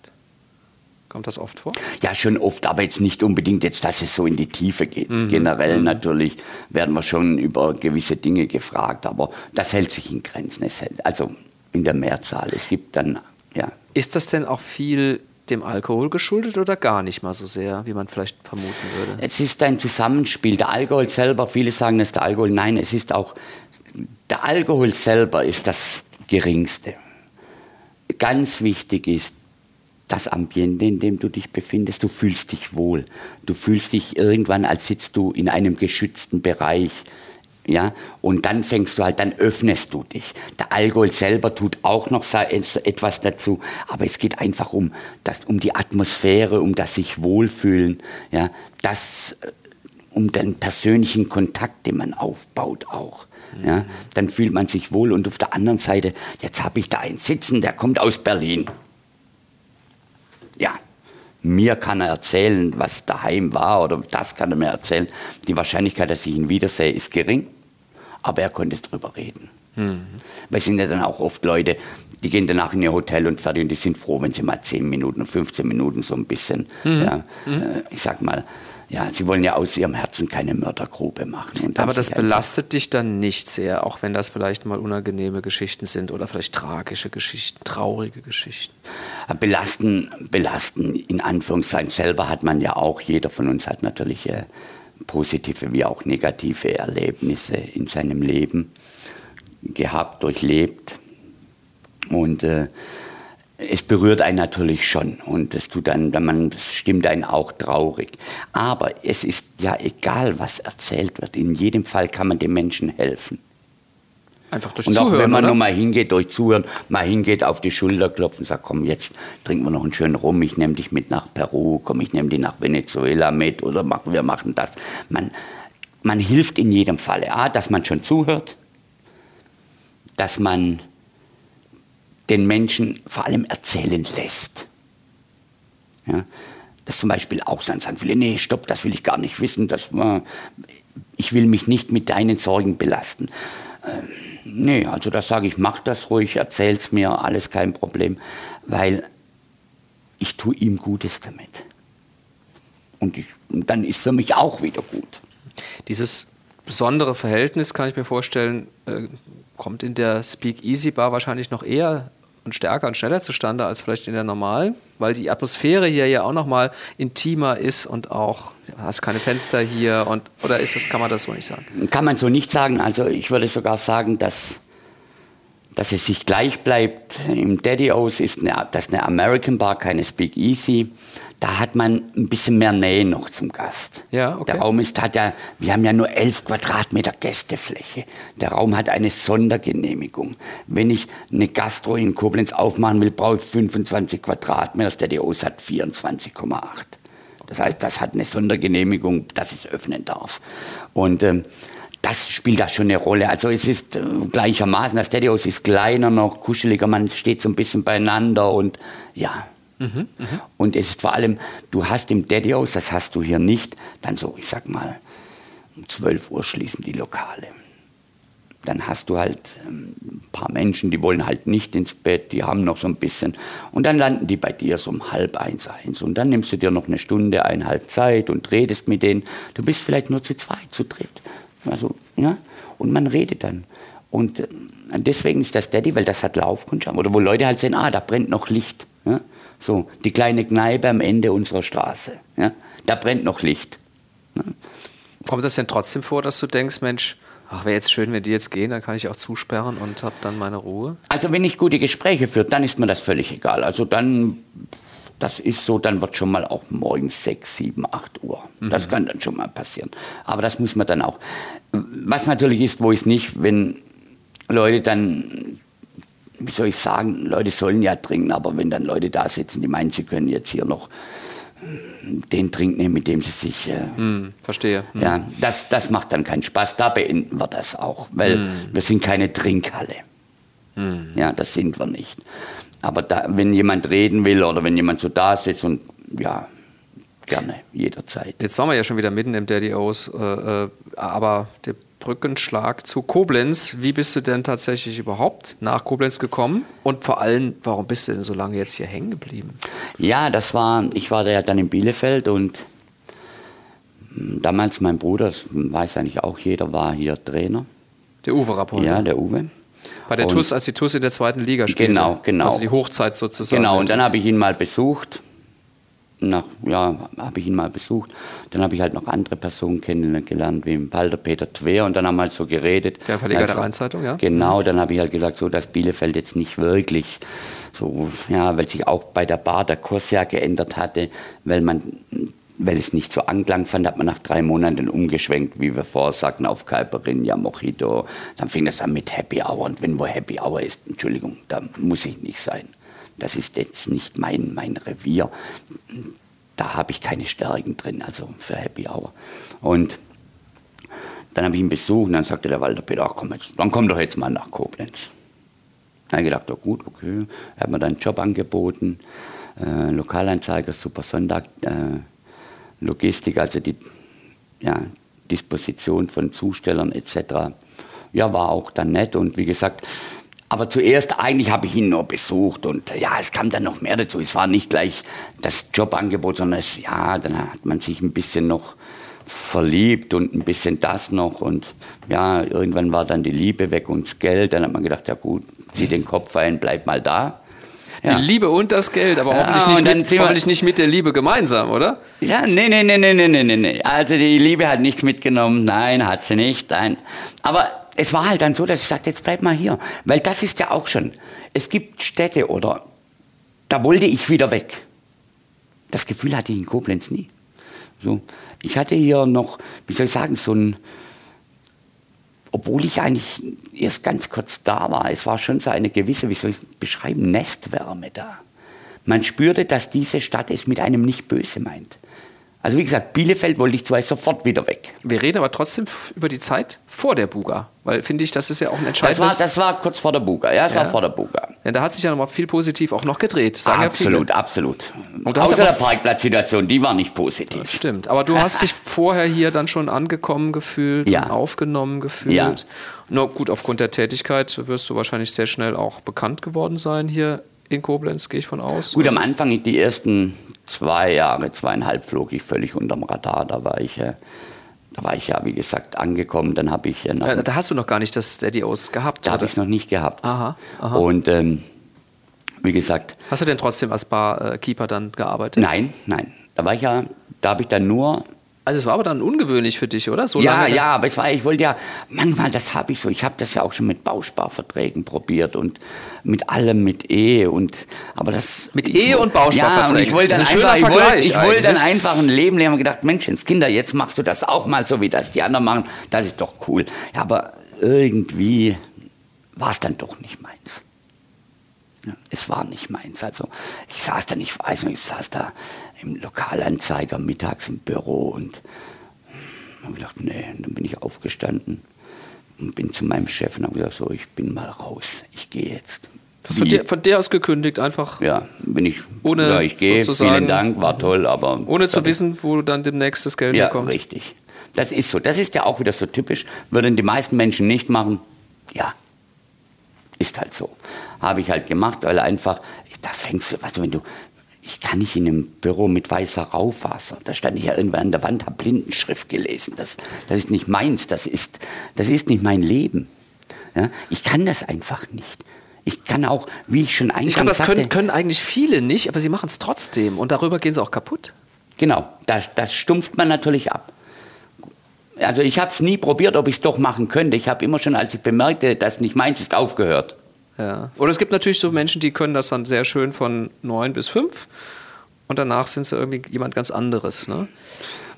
Kommt das oft vor? Ja, schon oft, aber jetzt nicht unbedingt jetzt, dass es so in die Tiefe geht. Mhm. Generell mhm. natürlich werden wir schon über gewisse Dinge gefragt, aber das hält sich in Grenzen. Es hält, also in der Mehrzahl. Es gibt dann, ja. Ist das denn auch viel dem Alkohol geschuldet oder gar nicht mal so sehr, wie man vielleicht vermuten würde? Es ist ein Zusammenspiel. Der Alkohol selber, viele sagen, es ist der Alkohol. Nein, es ist auch, der Alkohol selber ist das Geringste. Ganz wichtig ist, das Ambiente, in dem du dich befindest. Du fühlst dich wohl. Du fühlst dich irgendwann, als sitzt du in einem geschützten Bereich Ja, und dann fängst du halt, dann öffnest du dich. Der Alkohol selber tut auch noch etwas dazu, aber es geht einfach um, das, um die Atmosphäre, um das sich wohlfühlen, ja, das, äh, um den persönlichen Kontakt, den man aufbaut auch. Ja, dann fühlt man sich wohl und auf der anderen Seite, jetzt habe ich da einen sitzen, der kommt aus Berlin. Ja, mir kann er erzählen, was daheim war oder das kann er mir erzählen. Die Wahrscheinlichkeit, dass ich ihn wiedersehe, ist gering, aber er konnte drüber reden. Mhm. Weil es sind ja dann auch oft Leute, die gehen danach in ihr Hotel und fertig und die sind froh, wenn sie mal 10 Minuten, 15 Minuten so ein bisschen, mhm. Ja, mhm. Äh, ich sag mal, ja, sie wollen ja aus ihrem Herzen keine Mördergrube machen. Aber das belastet dich dann nicht sehr, auch wenn das vielleicht mal unangenehme Geschichten sind oder vielleicht tragische Geschichten, traurige Geschichten. Belasten, belasten in Anführungszeichen selber hat man ja auch, jeder von uns hat natürlich äh, positive wie auch negative Erlebnisse in seinem Leben gehabt, durchlebt. Und äh, es berührt einen natürlich schon und das tut dann, man, das stimmt einen auch traurig. Aber es ist ja egal, was erzählt wird. In jedem Fall kann man dem Menschen helfen. Einfach durch und Zuhören. Und auch wenn man oder? nur mal hingeht, durch Zuhören, mal hingeht, auf die Schulter klopfen sagt, komm, jetzt trinken wir noch einen schönen Rum, ich nehme dich mit nach Peru, komm, ich nehme dich nach Venezuela mit oder machen, wir machen das. Man, man hilft in jedem Fall. A, dass man schon zuhört, dass man den Menschen vor allem erzählen lässt. Ja, das zum Beispiel auch sein, sagen viele, nee, stopp, das will ich gar nicht wissen, das, äh, ich will mich nicht mit deinen Sorgen belasten. Ähm, nee, also das sage ich, mach das ruhig, erzähl's mir, alles kein Problem, weil ich tue ihm Gutes damit. Und, ich, und dann ist für mich auch wieder gut. Dieses besondere Verhältnis, kann ich mir vorstellen, äh, kommt in der Speak Easy Bar wahrscheinlich noch eher und stärker und schneller zustande als vielleicht in der normalen, weil die Atmosphäre hier ja auch nochmal intimer ist und auch, hast keine Fenster hier und oder ist das, kann man das so nicht sagen? Kann man so nicht sagen. Also ich würde sogar sagen, dass, dass es sich gleich bleibt. Im Daddy O's ist eine, das eine American Bar, keine Speak Easy da hat man ein bisschen mehr Nähe noch zum Gast. Ja, okay. Der Raum ist, hat ja, wir haben ja nur 11 Quadratmeter Gästefläche. Der Raum hat eine Sondergenehmigung. Wenn ich eine Gastro in Koblenz aufmachen will, brauche ich 25 Quadratmeter. Der DOS hat 24,8. Das heißt, das hat eine Sondergenehmigung, dass es öffnen darf. Und ähm, das spielt da schon eine Rolle. Also es ist äh, gleichermaßen, das Stadios ist kleiner noch, kuscheliger, man steht so ein bisschen beieinander und ja, Mhm, und es ist vor allem, du hast im Daddy House, das hast du hier nicht, dann so, ich sag mal, um 12 Uhr schließen die Lokale. Dann hast du halt ähm, ein paar Menschen, die wollen halt nicht ins Bett, die haben noch so ein bisschen. Und dann landen die bei dir so um halb eins, eins. Und dann nimmst du dir noch eine Stunde, eineinhalb Zeit und redest mit denen. Du bist vielleicht nur zu zweit, zu dritt. Also, ja, und man redet dann. Und äh, deswegen ist das Daddy, weil das hat Laufkundschaft. Oder wo Leute halt sehen, ah, da brennt noch Licht. Ja? So, die kleine Kneipe am Ende unserer Straße. Ja? Da brennt noch Licht. Ja? Kommt das denn trotzdem vor, dass du denkst, Mensch, ach, wäre jetzt schön, wenn die jetzt gehen, dann kann ich auch zusperren und habe dann meine Ruhe? Also wenn ich gute Gespräche führe, dann ist mir das völlig egal. Also dann, das ist so, dann wird schon mal auch morgens 6, 7, 8 Uhr. Mhm. Das kann dann schon mal passieren. Aber das muss man dann auch. Was natürlich ist, wo ich es nicht, wenn Leute dann wie soll ich sagen, Leute sollen ja trinken, aber wenn dann Leute da sitzen, die meinen, sie können jetzt hier noch hm, den trinken nehmen, mit dem sie sich. Äh, mm, verstehe. Mm. Ja, das, das macht dann keinen Spaß. Da beenden wir das auch, weil mm. wir sind keine Trinkhalle. Ja, das sind wir nicht. Aber da, wenn jemand reden will oder wenn jemand so da sitzt und ja, gerne, jederzeit. Jetzt waren wir ja schon wieder mitten im Daddy O's, äh, äh aber der Brückenschlag zu Koblenz. Wie bist du denn tatsächlich überhaupt nach Koblenz gekommen? Und vor allem, warum bist du denn so lange jetzt hier hängen geblieben? Ja, das war, ich war ja dann in Bielefeld und hm, damals mein Bruder, das weiß eigentlich auch jeder, war hier Trainer. Der Uwe Rapport. Ja, der Uwe. Bei der und TUS, als die TUS in der zweiten Liga spielte. Genau, genau. Also die Hochzeit sozusagen. Genau, und dann habe ich ihn mal besucht nach, ja, habe ich ihn mal besucht. Dann habe ich halt noch andere Personen kennengelernt, wie Palder Peter Twer, und dann haben wir halt so geredet. Der Verleger der Rheinzeitung, ja? Genau, dann habe ich halt gesagt, so, dass Bielefeld jetzt nicht wirklich so, ja, weil sich auch bei der Bar der Kurs ja geändert hatte, weil man weil es nicht so Anklang fand, hat man nach drei Monaten umgeschwenkt, wie wir vorher sagten, auf Caipirinha, Mojito. Dann fing das an mit Happy Hour. Und wenn wo Happy Hour ist, Entschuldigung, da muss ich nicht sein. Das ist jetzt nicht mein, mein Revier. Da habe ich keine Stärken drin, also für Happy Hour. Und dann habe ich ihn besucht und dann sagte der Walter Peter, ach komm jetzt, dann komm doch jetzt mal nach Koblenz. Dann habe ich gedacht, oh gut, okay. Er hat mir dann einen Job angeboten, äh, Lokalanzeiger, Super Sonntag, äh, Logistik, also die ja, Disposition von Zustellern etc. Ja, war auch dann nett und wie gesagt, aber zuerst eigentlich habe ich ihn nur besucht und ja, es kam dann noch mehr dazu. Es war nicht gleich das Jobangebot, sondern es, ja, dann hat man sich ein bisschen noch verliebt und ein bisschen das noch und ja, irgendwann war dann die Liebe weg und das Geld. Dann hat man gedacht, ja gut, zieh den Kopf ein, bleib mal da. Ja. Die Liebe und das Geld, aber ja, hoffentlich, nicht mit, hoffentlich nicht mit der Liebe gemeinsam, oder? Ja, nee, nee, nee, nee, nee, nee, nee. Also die Liebe hat nichts mitgenommen. Nein, hat sie nicht. Nein. Aber es war halt dann so, dass ich sagte, jetzt bleib mal hier. Weil das ist ja auch schon. Es gibt Städte oder da wollte ich wieder weg. Das Gefühl hatte ich in Koblenz nie. So, ich hatte hier noch, wie soll ich sagen, so ein, obwohl ich eigentlich erst ganz kurz da war, es war schon so eine gewisse, wie soll ich es beschreiben, Nestwärme da. Man spürte, dass diese Stadt es mit einem nicht böse meint. Also wie gesagt, Bielefeld wollte ich zwar sofort wieder weg. Wir reden aber trotzdem über die Zeit vor der Buga, weil finde ich, das ist ja auch ein entscheidendes... Das war, das war kurz vor der Buga, ja, das ja. war vor der Buga. Ja, da hat sich ja noch mal viel positiv auch noch gedreht, sagen absolut, ja absolut. Und Außer der Parkplatzsituation, die war nicht positiv. Das stimmt, aber du hast dich vorher hier dann schon angekommen gefühlt ja. aufgenommen gefühlt. Ja. Na gut, aufgrund der Tätigkeit wirst du wahrscheinlich sehr schnell auch bekannt geworden sein hier in Koblenz, gehe ich von aus. Gut, am Anfang, die ersten zwei Jahre, zweieinhalb flog ich völlig unterm Radar. Da war ich, äh, da war ich ja, wie gesagt, angekommen. Dann habe ich. Äh, äh, da hast du noch gar nicht das Steady Os gehabt. Da habe ich noch nicht gehabt. Aha, aha. Und ähm, wie gesagt. Hast du denn trotzdem als Barkeeper dann gearbeitet? Nein, nein. Da war ich ja, da habe ich dann nur also es war aber dann ungewöhnlich für dich, oder? So ja, ja, aber es war, ich wollte ja, manchmal, das habe ich so, ich habe das ja auch schon mit Bausparverträgen probiert und mit allem, mit Ehe und, aber das... Mit Ehe und Bausparverträgen? Ja, ich wollte dann, einfach, ich wollte, ich wollte dann einfach ein Leben leben und gedacht, Menschens Kinder, jetzt machst du das auch mal so, wie das die anderen machen, das ist doch cool. Ja, aber irgendwie war es dann doch nicht meins. Ja, es war nicht meins. Also ich saß da, ich weiß nicht, ich saß da im Lokalanzeiger mittags im Büro und habe gedacht, nee, und dann bin ich aufgestanden und bin zu meinem Chef und habe gesagt, so, ich bin mal raus, ich gehe jetzt. Du von der, von der aus gekündigt einfach? Ja, bin ich. Ohne ja, ich gehe. Vielen Dank, war toll, aber. Ohne zu wissen, wo dann demnächst das Geld ja, herkommt. Ja, richtig. Das ist so. Das ist ja auch wieder so typisch. Würden die meisten Menschen nicht machen. Ja, ist halt so. Habe ich halt gemacht, weil einfach, da fängst du, weißt du, wenn du, ich kann nicht in einem Büro mit weißer Raufaser. Da stand ich ja irgendwann an der Wand, habe Blindenschrift gelesen. Das, das ist nicht meins, das ist, das ist nicht mein Leben. Ja? Ich kann das einfach nicht. Ich kann auch, wie ich schon eingangs Ich glaube, das können, können, eigentlich viele nicht, aber sie machen es trotzdem und darüber gehen sie auch kaputt. Genau, das, das stumpft man natürlich ab. Also ich habe es nie probiert, ob ich es doch machen könnte. Ich habe immer schon, als ich bemerkte, dass nicht meins ist, aufgehört. Ja. Oder es gibt natürlich so Menschen, die können das dann sehr schön von neun bis fünf und danach sind sie irgendwie jemand ganz anderes. Ne?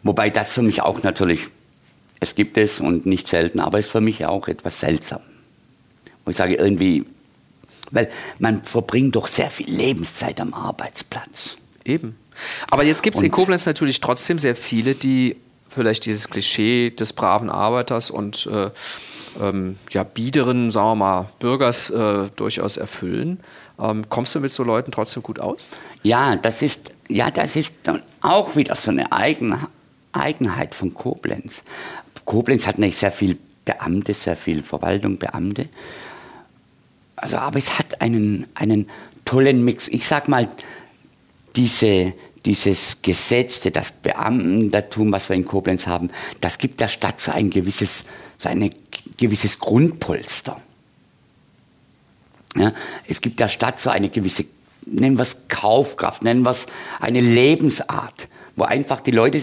Wobei das für mich auch natürlich, es gibt es und nicht selten, aber es ist für mich auch etwas seltsam. Wo ich sage irgendwie, weil man verbringt doch sehr viel Lebenszeit am Arbeitsplatz. Eben. Aber jetzt gibt es in Koblenz natürlich trotzdem sehr viele, die vielleicht dieses Klischee des braven Arbeiters und äh, ähm, ja, biederen, sagen wir mal, Bürgers äh, durchaus erfüllen. Ähm, kommst du mit so Leuten trotzdem gut aus? Ja, das ist, ja, das ist auch wieder so eine Eigen, Eigenheit von Koblenz. Koblenz hat nicht sehr viel Beamte, sehr viel Verwaltung, Beamte. Also, aber es hat einen, einen tollen Mix. Ich sag mal, diese, dieses Gesetzte, das Beamtentum, was wir in Koblenz haben, das gibt der Stadt so ein gewisses, so eine gewisses Grundpolster. Ja, es gibt der Stadt so eine gewisse, nennen wir es Kaufkraft, nennen wir es eine Lebensart, wo einfach die Leute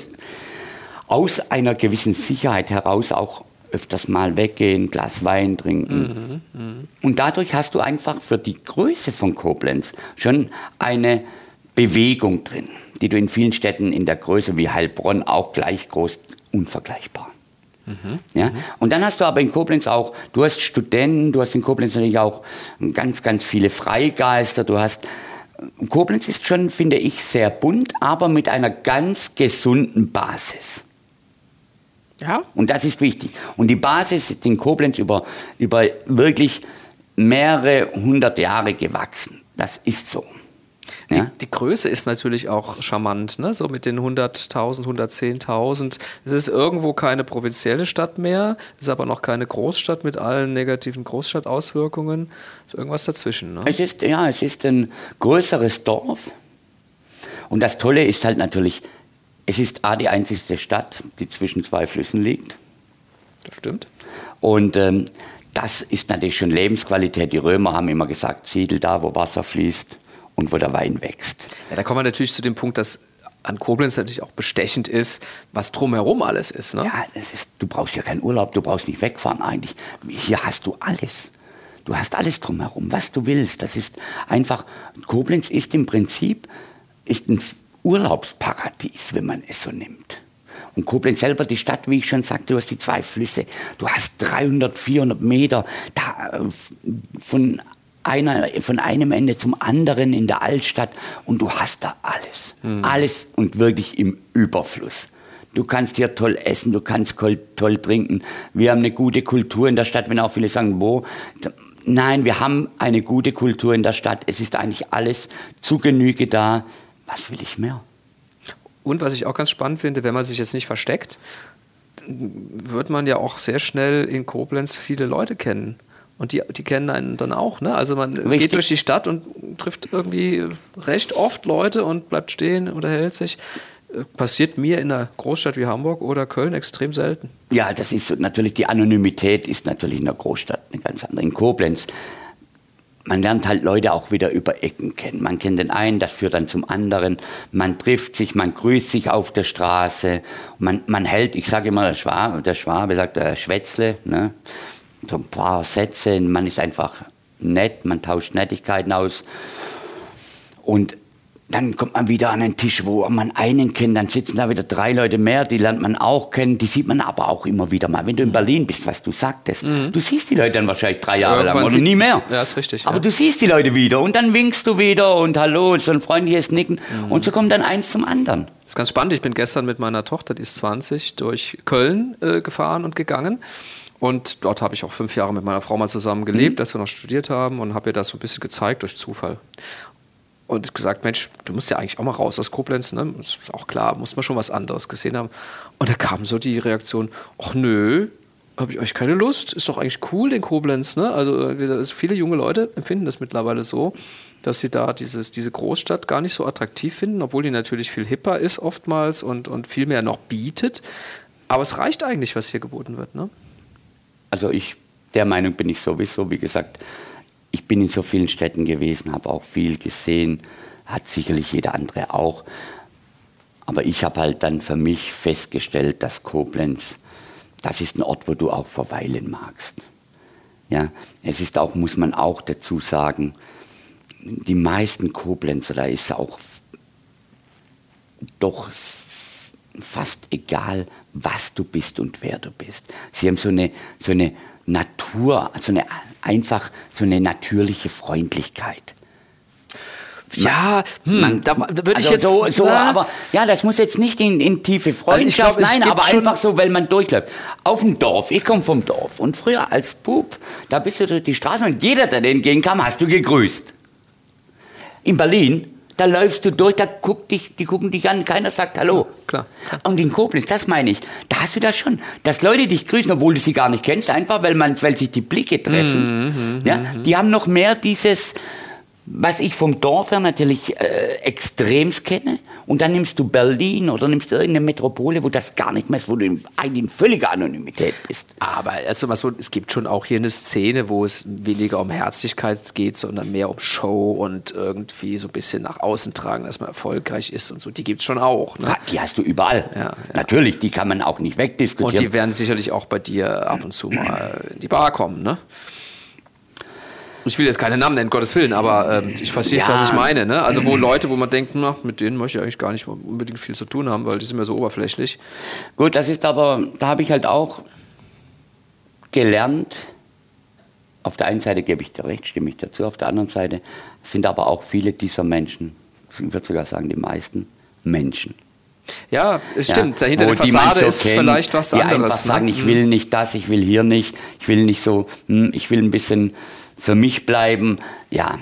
aus einer gewissen Sicherheit heraus auch öfters mal weggehen, Glas Wein trinken. Mhm, mh. Und dadurch hast du einfach für die Größe von Koblenz schon eine Bewegung drin. die du in vielen Städten in der Größe wie Heilbronn auch gleich groß, unvergleichbar. Mhm. Ja? Und dann hast du aber in Koblenz auch, du hast Studenten, du hast in Koblenz natürlich auch ganz, ganz viele Freigeister, du hast Koblenz ist schon, finde ich, sehr bunt, aber mit einer ganz gesunden Basis. Ja. Und das ist wichtig. Und die Basis ist in Koblenz über, über wirklich mehrere hundert Jahre gewachsen. Das ist so. Ja? Die, die, Größe ist natürlich auch charmant, ne? so mit den 100.000, 110.000. Es ist irgendwo keine provinzielle Stadt mehr, es ist aber noch keine Großstadt mit allen negativen Großstadtauswirkungen. Es ist irgendwas dazwischen. Ne? Es ist, ja, es ist ein größeres Dorf. Und das Tolle ist halt natürlich, es ist A, die einzigste Stadt, die zwischen zwei Flüssen liegt. Das stimmt. Und ähm, das ist natürlich schon Lebensqualität. Die Römer haben immer gesagt, siedel da, wo Wasser fließt und wo der Wein wächst. Ja, da kommen wir natürlich zu dem Punkt, dass an Koblenz natürlich auch bestechend ist, was drumherum alles ist. Ne? Ja, ist, du brauchst ja keinen Urlaub, du brauchst nicht wegfahren eigentlich. Hier hast du alles. Du hast alles drumherum, was du willst. Das ist einfach, Koblenz ist im Prinzip ist ein Urlaubsparadies, wenn man es so nimmt. Und Koblenz selber, die Stadt, wie ich schon sagte, du hast die zwei Flüsse. Du hast 300, 400 Meter da, äh, von einer, von einem Ende zum anderen in der Altstadt und du hast da alles. Mhm. Alles und wirklich im Überfluss. Du kannst hier toll essen, du kannst toll trinken. Wir haben eine gute Kultur in der Stadt, wenn auch viele sagen, wo. Nein, wir haben eine gute Kultur in der Stadt. Es ist eigentlich alles zu Genüge da. Was will ich mehr? Und was ich auch ganz spannend finde, wenn man sich jetzt nicht versteckt, wird man ja auch sehr schnell in Koblenz viele Leute kennen. Und die, die kennen einen dann auch. Ne? Also man Richtig. geht durch die Stadt und trifft irgendwie recht oft Leute und bleibt stehen, unterhält sich. Äh, passiert mir in einer Großstadt wie Hamburg oder Köln extrem selten. Ja, das ist natürlich, die Anonymität ist natürlich in der Großstadt eine ganz andere. In Koblenz, man lernt halt Leute auch wieder über Ecken kennen. Man kennt den einen, das führt dann zum anderen. Man trifft sich, man grüßt sich auf der Straße. Man, man hält, ich sage immer, der Schwabe, der Schwabe sagt, der Schwätzle. Ne? So ein paar Sätze, man ist einfach nett, man tauscht Nettigkeiten aus. Und dann kommt man wieder an einen Tisch, wo man einen kennt, dann sitzen da wieder drei Leute mehr, die lernt man auch kennen, die sieht man aber auch immer wieder mal. Wenn du in Berlin bist, was du sagtest, mhm. du siehst die Leute dann wahrscheinlich drei Jahre ja, lang oder nie mehr. Ja, ist richtig. Aber ja. du siehst die Leute wieder und dann winkst du wieder und hallo und so ein freundliches Nicken mhm. und so kommt dann eins zum anderen. Das ist ganz spannend. Ich bin gestern mit meiner Tochter, die ist 20, durch Köln äh, gefahren und gegangen. Und dort habe ich auch fünf Jahre mit meiner Frau mal zusammen gelebt, mhm. dass wir noch studiert haben und habe ihr das so ein bisschen gezeigt durch Zufall. Und gesagt, Mensch, du musst ja eigentlich auch mal raus aus Koblenz, ne? Ist auch klar, muss man schon was anderes gesehen haben. Und da kam so die Reaktion, ach nö, habe ich euch keine Lust, ist doch eigentlich cool in Koblenz, ne? Also, also viele junge Leute empfinden das mittlerweile so, dass sie da dieses, diese Großstadt gar nicht so attraktiv finden, obwohl die natürlich viel hipper ist oftmals und, und viel mehr noch bietet. Aber es reicht eigentlich, was hier geboten wird, ne? Also ich, der Meinung bin ich sowieso, wie gesagt, ich bin in so vielen Städten gewesen, habe auch viel gesehen, hat sicherlich jeder andere auch. Aber ich habe halt dann für mich festgestellt, dass Koblenz, das ist ein Ort, wo du auch verweilen magst. Ja, es ist auch, muss man auch dazu sagen, die meisten Koblenzer, da ist auch doch fast egal, was du bist und wer du bist. Sie haben so eine, so eine Natur, so eine, einfach so eine natürliche Freundlichkeit. Ja, hm, man, da, da würde also ich jetzt so, so aber ja, das muss jetzt nicht in, in tiefe Freundschaft, also glaub, nein, aber einfach so, weil man durchläuft. Auf dem Dorf, ich komme vom Dorf und früher als Bub, da bist du durch die Straße und jeder, der den gehen kam, hast du gegrüßt. In Berlin da läufst du durch, da guckt dich, die gucken dich an, keiner sagt Hallo. Klar, klar. Und in Koblenz, das meine ich, da hast du das schon, dass Leute dich grüßen, obwohl du sie gar nicht kennst, einfach weil, man, weil sich die Blicke treffen. Mhm, ja, mhm. die haben noch mehr dieses, was ich vom Dorf her natürlich äh, extremst kenne. Und dann nimmst du Berlin oder nimmst du irgendeine Metropole, wo das gar nicht mehr ist, wo du in, in völliger Anonymität bist. Aber also, so, es gibt schon auch hier eine Szene, wo es weniger um Herzlichkeit geht, sondern mehr um Show und irgendwie so ein bisschen nach außen tragen, dass man erfolgreich ist und so. Die gibt es schon auch. Ne? Ja, die hast du überall. Ja, ja. Natürlich, die kann man auch nicht wegdiskutieren. Und die werden sicherlich auch bei dir ab und zu mal in die Bar kommen, ne? Ich will jetzt keine Namen nennen, Gottes Willen, aber ähm, ich verstehe, ja. was ich meine. Ne? Also wo Leute, wo man denkt, na, mit denen möchte ich eigentlich gar nicht unbedingt viel zu tun haben, weil die sind mir so oberflächlich. Gut, das ist aber, da habe ich halt auch gelernt, auf der einen Seite gebe ich dir recht, stimme ich dazu, auf der anderen Seite sind aber auch viele dieser Menschen, ich würde sogar sagen die meisten, Menschen. Ja, es stimmt. Ja, Dahinter der Fassade so ist kennt, vielleicht was die anderes. Einfach ne? sagen, ich will nicht das, ich will hier nicht, ich will nicht so, hm, ich will ein bisschen für mich bleiben. Ja,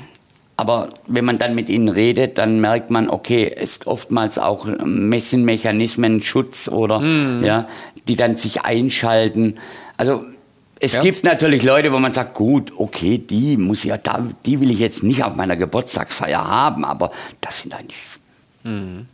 aber wenn man dann mit ihnen redet, dann merkt man, okay, es ist oftmals auch Messenmechanismen, Schutz oder mhm. ja, die dann sich einschalten. Also es ja. gibt natürlich Leute, wo man sagt, gut, okay, die muss ja da, die will ich jetzt nicht auf meiner Geburtstagsfeier haben, aber das sind eigentlich. Mhm.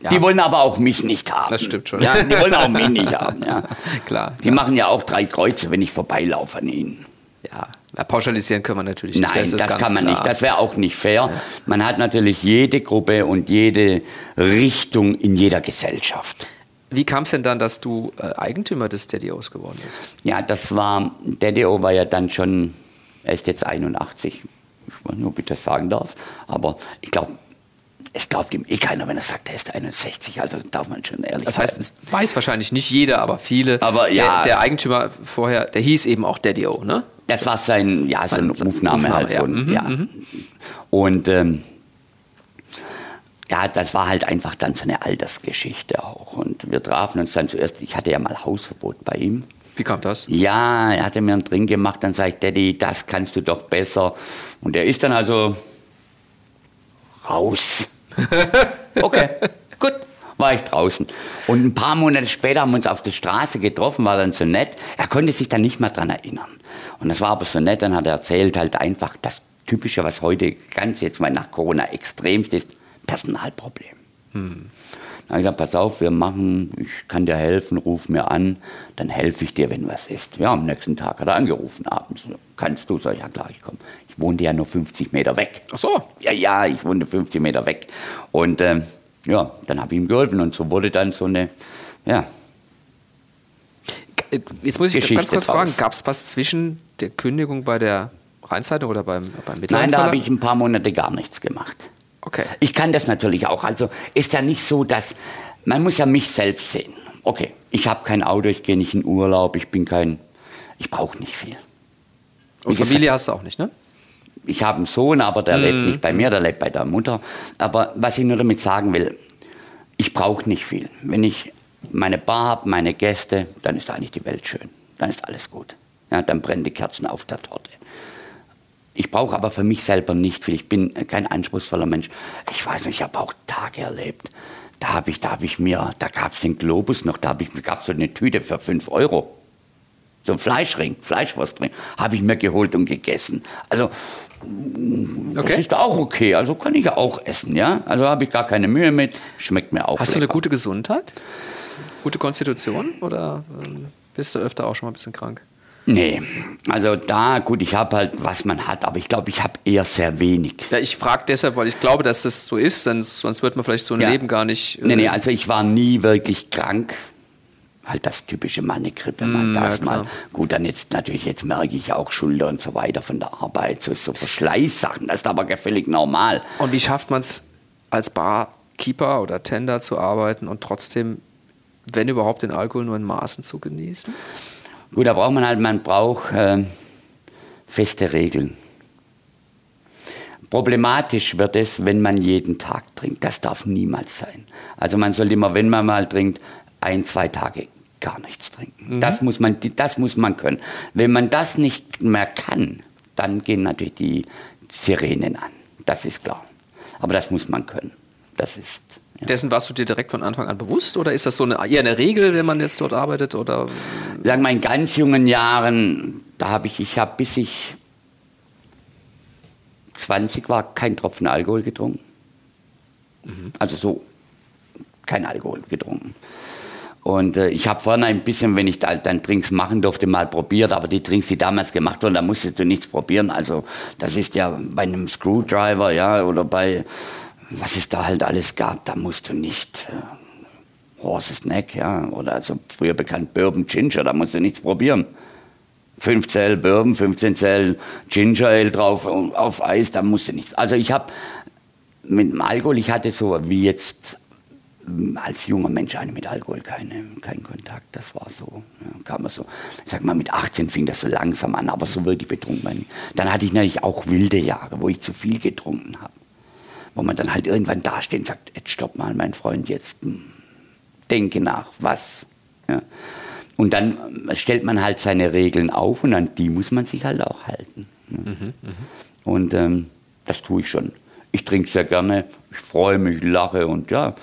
Ja. Die wollen aber auch mich nicht haben. Das stimmt schon. Ja, die wollen auch mich nicht haben. Ja. Klar. Die machen ja auch drei Kreuze, wenn ich vorbeilaufe an ihnen. Ja, pauschalisieren können wir natürlich nicht. Nein, das, das kann man klar. nicht. Das wäre auch nicht fair. Ja. Man hat natürlich jede Gruppe und jede Richtung in jeder Gesellschaft. Wie kam es denn dann, dass du äh, Eigentümer des Daddy-O's geworden bist? Ja, das war, Daddy-O war ja dann schon, er ist jetzt 81, ich weiß nicht, ob ich das sagen darf, aber ich glaube, es glaubt ihm eh keiner, wenn er sagt, er ist 61, also darf man schon ehrlich Das heißt, sein. es weiß wahrscheinlich nicht jeder, aber viele. Aber ja. Der, der Eigentümer vorher, der hieß eben auch Daddy-O, ne? Das war sein, ja, sein Rufname, Rufname halt ja. Mhm, ja. Mhm. Und ähm, ja, das war halt einfach dann so eine Altersgeschichte auch. Und wir trafen uns dann zuerst, ich hatte ja mal Hausverbot bei ihm. Wie kam das? Ja, er hatte mir einen Drink gemacht, dann sage ich, Daddy, das kannst du doch besser. Und er ist dann also raus. okay, gut, war ich draußen. Und ein paar Monate später haben wir uns auf der Straße getroffen, war dann so nett. Er konnte sich dann nicht mehr daran erinnern. Und das war aber so nett, dann hat er erzählt halt einfach das Typische, was heute ganz jetzt mal nach Corona extremst ist, Personalproblem. Hm. Dann habe ich gesagt, pass auf, wir machen, ich kann dir helfen, ruf mir an, dann helfe ich dir, wenn was ist. Ja, am nächsten Tag hat er angerufen, abends. Kannst du? Sag ich, ja klar, ich komme. Ich wohnte ja nur 50 Meter weg. Ach so? Ja, ja, ich wohnte 50 Meter weg. Und ähm, ja, dann habe ich ihm geholfen und so wurde dann so eine, ja. Jetzt muss ich Geschichte ganz kurz drauf. fragen, gab es was zwischen der Kündigung bei der Rheinzeitung oder beim, beim Nein, da habe ich ein paar Monate gar nichts gemacht. Okay. Ich kann das natürlich auch. Also ist ja nicht so, dass man muss ja mich selbst sehen. Okay, ich habe kein Auto, ich gehe nicht in Urlaub, ich bin kein, ich brauche nicht viel. Und Familie hast du auch nicht, ne? Ich habe einen Sohn, aber der mm. lebt nicht bei mir, der lebt bei der Mutter. Aber was ich nur damit sagen will, ich brauche nicht viel. Wenn ich meine Bar habe, meine Gäste, dann ist eigentlich die Welt schön. Dann ist alles gut. Ja, dann brennen die Kerzen auf der Torte. Ich brauche aber für mich selber nicht viel. Ich bin kein anspruchsvoller Mensch. Ich weiß nicht, ich habe auch Tage erlebt. Da habe ich, da habe ich mir, da gab es den Globus noch, da gab es so eine Tüte für 5 Euro. So ein Fleischring, Fleischwurstring, habe ich mir geholt und gegessen. Also, das okay. ist auch okay. Also kann ich ja auch essen, ja. Also habe ich gar keine Mühe mit, schmeckt mir auch. Hast lecker. du eine gute Gesundheit? Gute Konstitution? Oder ähm, bist du öfter auch schon mal ein bisschen krank? Nee, also da, gut, ich habe halt, was man hat, aber ich glaube, ich habe eher sehr wenig. Ja, ich frage deshalb, weil ich glaube, dass das so ist, sonst, sonst wird man vielleicht so ein ja. Leben gar nicht. Äh nee, nee, also ich war nie wirklich krank. Halt das typische Mannegrippe, man mm, das ja, mal. Gut, dann jetzt natürlich, jetzt merke ich auch Schulter und so weiter von der Arbeit, so, so Verschleißsachen, das ist aber völlig normal. Und wie schafft man es als Barkeeper oder Tender zu arbeiten und trotzdem, wenn überhaupt, den Alkohol nur in Maßen zu genießen? Gut, da braucht man halt, man braucht äh, feste Regeln. Problematisch wird es, wenn man jeden Tag trinkt. Das darf niemals sein. Also man soll immer, wenn man mal trinkt, ein, zwei Tage gar nichts trinken. Mhm. Das, muss man, das muss man können. Wenn man das nicht mehr kann, dann gehen natürlich die Sirenen an. Das ist klar. Aber das muss man können. Das ist ja. Dessen warst du dir direkt von Anfang an bewusst oder ist das so eine, eher eine Regel, wenn man jetzt dort arbeitet? Oder? Sagen in ganz jungen Jahren, da habe ich, ich habe bis ich 20 war, kein Tropfen Alkohol getrunken. Mhm. Also so kein Alkohol getrunken. Und äh, ich habe vorne ein bisschen, wenn ich da, dann Drinks machen durfte, mal probiert, aber die Drinks, die damals gemacht wurden, da musstest du nichts probieren. Also das ist ja bei einem Screwdriver, ja, oder bei was es da halt alles gab, da musst du nicht äh, Horse's Neck, ja, oder also früher bekannt Bourbon Ginger, da musst du nichts probieren. 5 Zell Bourbon, 15 Zell Ginger Ale drauf auf Eis, da musste nicht. Also ich habe mit dem Alkohol, ich hatte so wie jetzt als junger Mensch eigentlich mit Alkohol keine, keinen Kontakt. Das war so, ja, kam so. Ich sag mal, mit 18 fing das so langsam an, aber so wirklich betrunken. Dann hatte ich natürlich auch wilde Jahre, wo ich zu viel getrunken habe. Wo man dann halt irgendwann dasteht und sagt, jetzt stopp mal, mein Freund, jetzt hm, denke nach, was. Ja. Und dann stellt man halt seine Regeln auf und an die muss man sich halt auch halten. Ja. Mhm, mh. Und ähm, das tue ich schon. Ich trinke sehr gerne, ich freue mich, lache und ja,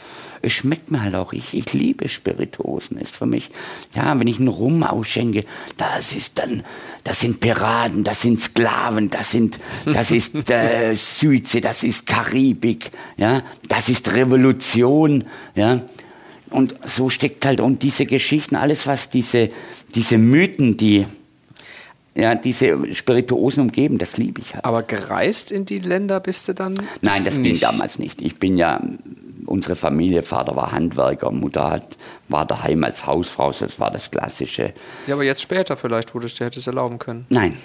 es schmeckt mir halt auch. Ich, ich liebe Spirituosen. Ist für mich, ja, wenn ich einen Rum ausschenke, das ist dann, das sind Piraten, das sind Sklaven, das sind, das ist äh, Südsee, das ist Karibik, ja, das ist Revolution, ja. Und so steckt halt, und diese Geschichten, alles was diese, diese Mythen, die, ja, diese Spirituosen umgeben, das liebe ich halt. Aber gereist in die Länder bist du dann? Nein, das nicht. ging damals nicht. Ich bin ja unsere Familie, Vater war Handwerker, Mutter hat, war daheim als Hausfrau, das war das Klassische. Ja, aber jetzt später vielleicht, wo du es dir hättest erlauben können. Nein,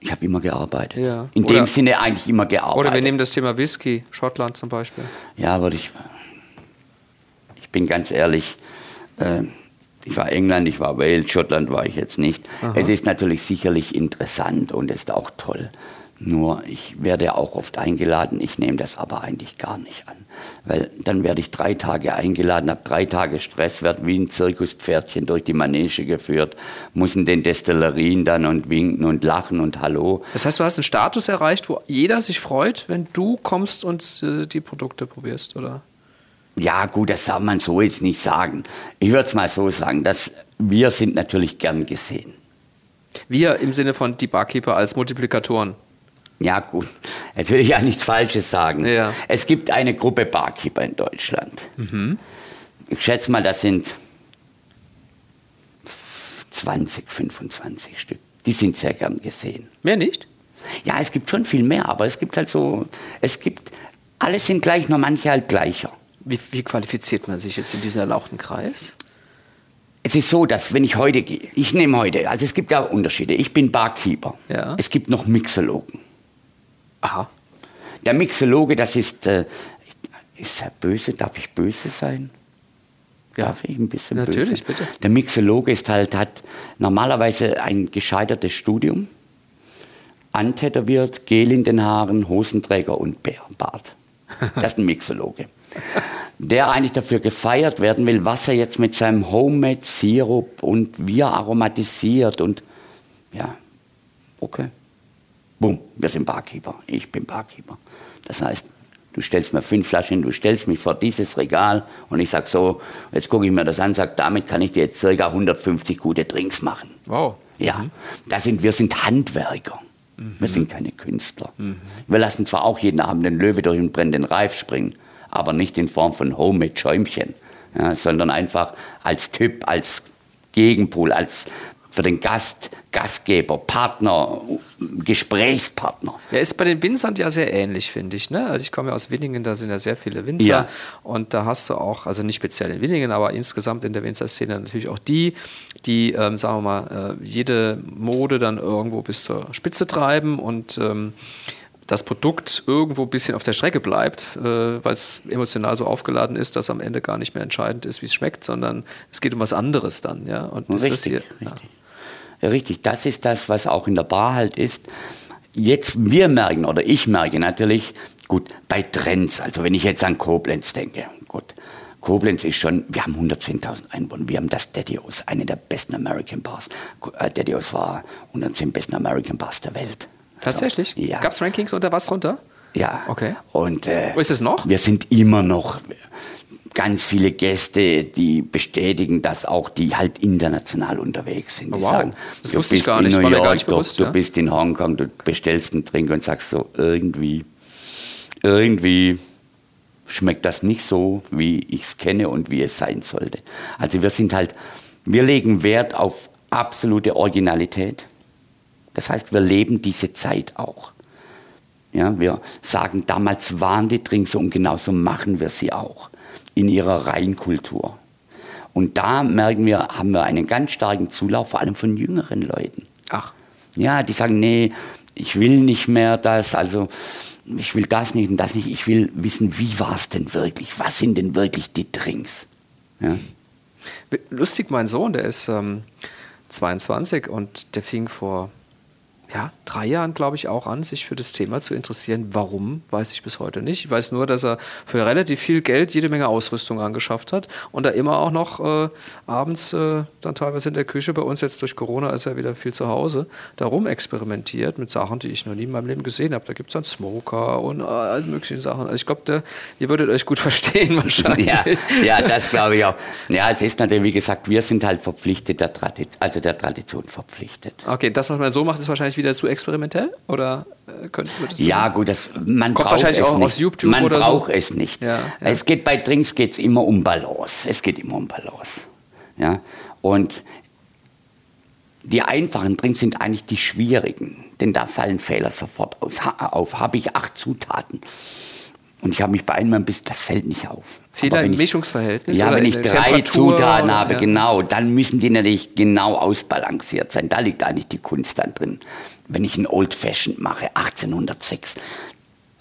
ich habe immer gearbeitet. Ja. In oder, dem Sinne eigentlich immer gearbeitet. Oder wir nehmen das Thema Whisky, Schottland zum Beispiel. Ja, würde ich. Ich bin ganz ehrlich, äh, ich war England, ich war Wales, Schottland war ich jetzt nicht. Aha. Es ist natürlich sicherlich interessant und ist auch toll. Nur ich werde auch oft eingeladen, ich nehme das aber eigentlich gar nicht an. Weil dann werde ich drei Tage eingeladen, habe drei Tage Stress, werde wie ein Zirkuspferdchen durch die Manege geführt, muss in den Destillerien dann und winken und lachen und Hallo. Das heißt, du hast einen Status erreicht, wo jeder sich freut, wenn du kommst und äh, die Produkte probierst, oder? Ja, gut, das soll man so jetzt nicht sagen. Ich würde es mal so sagen, dass wir sind natürlich gern gesehen. Wir im Sinne von die Barkeeper als Multiplikatoren. Ja, gut. Jetzt will ich ja nichts Falsches sagen. Ja. Es gibt eine Gruppe Barkeeper in Deutschland. Mhm. Ich schätze mal, das sind 20, 25 Stück. Die sind sehr gern gesehen. Mehr nicht? Ja, es gibt schon viel mehr, aber es gibt halt so, es gibt, alle sind gleich, nur manche halt gleicher. Wie, wie qualifiziert man sich jetzt in diesen erlauchten Kreis? Es ist so, dass wenn ich heute gehe, ich nehme heute, also es gibt ja Unterschiede. Ich bin Barkeeper. Ja. Es gibt noch Mixologen. Aha. Der Mixologe, das ist, äh, ist er böse? Darf ich böse sein? Ja. Darf ich ein bisschen Natürlich, böse? bitte. Der Mixologe ist halt, hat normalerweise ein gescheitertes Studium, antätowiert, Gel in den Haaren, Hosenträger und Bärenbart. Das ist ein Mixologe. Der eigentlich dafür gefeiert werden will, was er jetzt mit seinem Homemade Sirup und wie er aromatisiert und ja, okay. Bumm, wir sind Barkeeper. Ich bin Barkeeper. Das heißt, du stellst mir fünf Flaschen, du stellst mich vor dieses Regal und ich sag so, jetzt gucke ich mir das an, sag, damit kann ich dir jetzt circa 150 gute Drinks machen. Wow. Ja, mhm. da sind, wir sind Handwerker. Mhm. Wir sind keine Künstler. Mhm. Wir lassen zwar auch jeden Abend den Löwe durch den brennenden Reif springen, aber nicht in Form von Homemade Schäumchen, ja, sondern einfach als Typ, als Gegenpol, als für den Gast, Gastgeber, Partner, Gesprächspartner. Ja, ist bei den Winzern ja sehr ähnlich, finde ich. Ne? Also ich komme ja aus Winningen, da sind ja sehr viele Winzer. Ja. Und da hast du auch, also nicht speziell in Winningen, aber insgesamt in der Winzerszene natürlich auch die, die, ähm, sagen wir mal, äh, jede Mode dann irgendwo bis zur Spitze treiben und ähm, das Produkt irgendwo ein bisschen auf der Strecke bleibt, äh, weil es emotional so aufgeladen ist, dass am Ende gar nicht mehr entscheidend ist, wie es schmeckt, sondern es geht um was anderes dann. Ja? Und das richtig, ist hier, richtig. Ja. Richtig, das ist das, was auch in der Bar halt ist. Jetzt, wir merken, oder ich merke natürlich, gut, bei Trends, also wenn ich jetzt an Koblenz denke, gut, Koblenz ist schon, wir haben 110.000 Einwohner, wir haben das Daddy-Os, eine der besten American Bars. Äh, Daddy-Os war unter den besten American Bars der Welt. Tatsächlich? Also, ja. Gab es Rankings unter was runter? Ja. Okay. Und, äh, Wo ist es noch? Wir sind immer noch, ganz viele Gäste, die bestätigen das auch, die halt international unterwegs sind. Die wow, sagen, das wusste ich gar nicht, New war mir gar nicht bewusst. Du, ja? du bist in Hongkong, du bestellst einen Trink und sagst so, irgendwie, irgendwie schmeckt das nicht so, wie ich es kenne und wie es sein sollte. Also wir sind halt, wir legen Wert auf absolute Originalität. Das heißt, wir leben diese Zeit auch. Ja, wir sagen, damals waren die Drinks so und genauso machen wir sie auch in ihrer Reinkultur. Und da merken wir, haben wir einen ganz starken Zulauf, vor allem von jüngeren Leuten. Ach. Ja, die sagen, nee, ich will nicht mehr das, also ich will das nicht und das nicht. Ich will wissen, wie war es denn wirklich? Was sind denn wirklich die Drinks? Ja? Lustig, mein Sohn, der ist ähm, 22 und der fing vor ja, drei Jahren, glaube ich, auch an, sich für das Thema zu interessieren. Warum, weiß ich bis heute nicht. Ich weiß nur, dass er für relativ viel Geld jede Menge Ausrüstung angeschafft hat und da immer auch noch äh, abends äh, dann teilweise in der Küche, bei uns jetzt durch Corona ist er wieder viel zu Hause, darum experimentiert mit Sachen, die ich noch nie in meinem Leben gesehen habe. Da gibt es dann Smoker und äh, all mögliche Sachen. Also ich glaube, ihr würdet euch gut verstehen wahrscheinlich. Ja, ja das glaube ich auch. Ja, es ist natürlich, wie gesagt, wir sind halt verpflichtet, der Tradition, also der Tradition verpflichtet. Okay, das, was man so macht, ist wahrscheinlich wieder zu experimentell? Oder äh, könnte das Ja, gut, das, man Kommt braucht es auch nicht. man braucht so? es nicht. Ja, ja. Es geht bei Drinks geht's immer um Balance. Es geht immer um Balance. Ja? Und die einfachen Drinks sind eigentlich die schwierigen, denn da fallen Fehler sofort aus, auf. Habe ich acht Zutaten und ich habe mich bei einem ein bisschen, das fällt nicht auf. Fehler im Mischungsverhältnis? Ja, wenn ich drei Zutaten habe, ja. genau, dann müssen die natürlich genau ausbalanciert sein. Da liegt eigentlich die Kunst dann drin. Wenn ich ein Old Fashioned mache, 1806,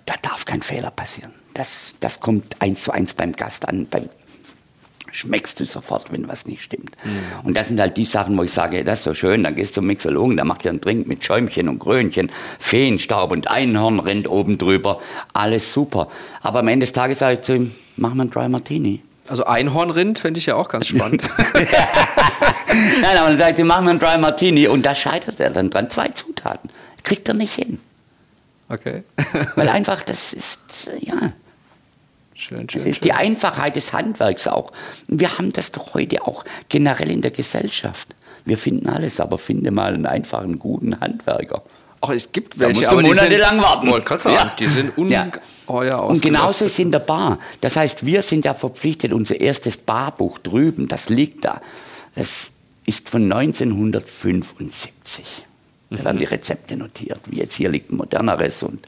da darf kein Fehler passieren. Das, das kommt eins zu eins beim Gast an, beim schmeckst du sofort, wenn was nicht stimmt. Mhm. Und das sind halt die Sachen, wo ich sage, das ist so schön, dann gehst du zum Mixologen, der macht dir einen Drink mit Schäumchen und Krönchen, Feenstaub und Einhorn rennt oben drüber, alles super. Aber am Ende des Tages sage ich zu ihm, mach mal einen Dry Martini. Also Einhornrind fände ich ja auch ganz spannend. Nein, aber dann sagt sie, mach mal einen Dry Martini und da scheitert er dann dran. Zwei Zutaten. Kriegt er nicht hin. Okay. Weil einfach, das ist, ja, Schön, schön, das ist schön. die Einfachheit des Handwerks auch. Und wir haben das doch heute auch generell in der Gesellschaft. Wir finden alles, aber finde mal einen einfachen, guten Handwerker. Ach, es gibt welche, da aber monatelang sind, warten. Wollte sagen, ja. die sind ungeheuer ja. Und genauso ist in der Bar. Das heißt, wir sind ja verpflichtet, unser erstes Barbuch drüben, das liegt da. Das ist von 1975. Da werden die Rezepte notiert, wie jetzt hier liegt ein moderneres und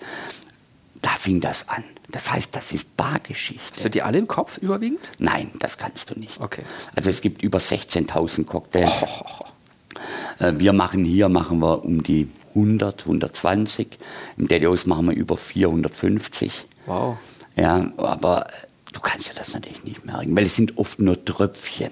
da fing das an. Das heißt, das ist Bargeschichte. Hast du die alle im Kopf überwiegend? Nein, das kannst du nicht. Okay. Also es gibt über 16.000 Cocktails. Oh. Wir machen hier machen wir um die 100, 120. Im Dedios machen wir über 450. Wow. Ja, aber du kannst dir das natürlich nicht merken, weil es sind oft nur Tröpfchen.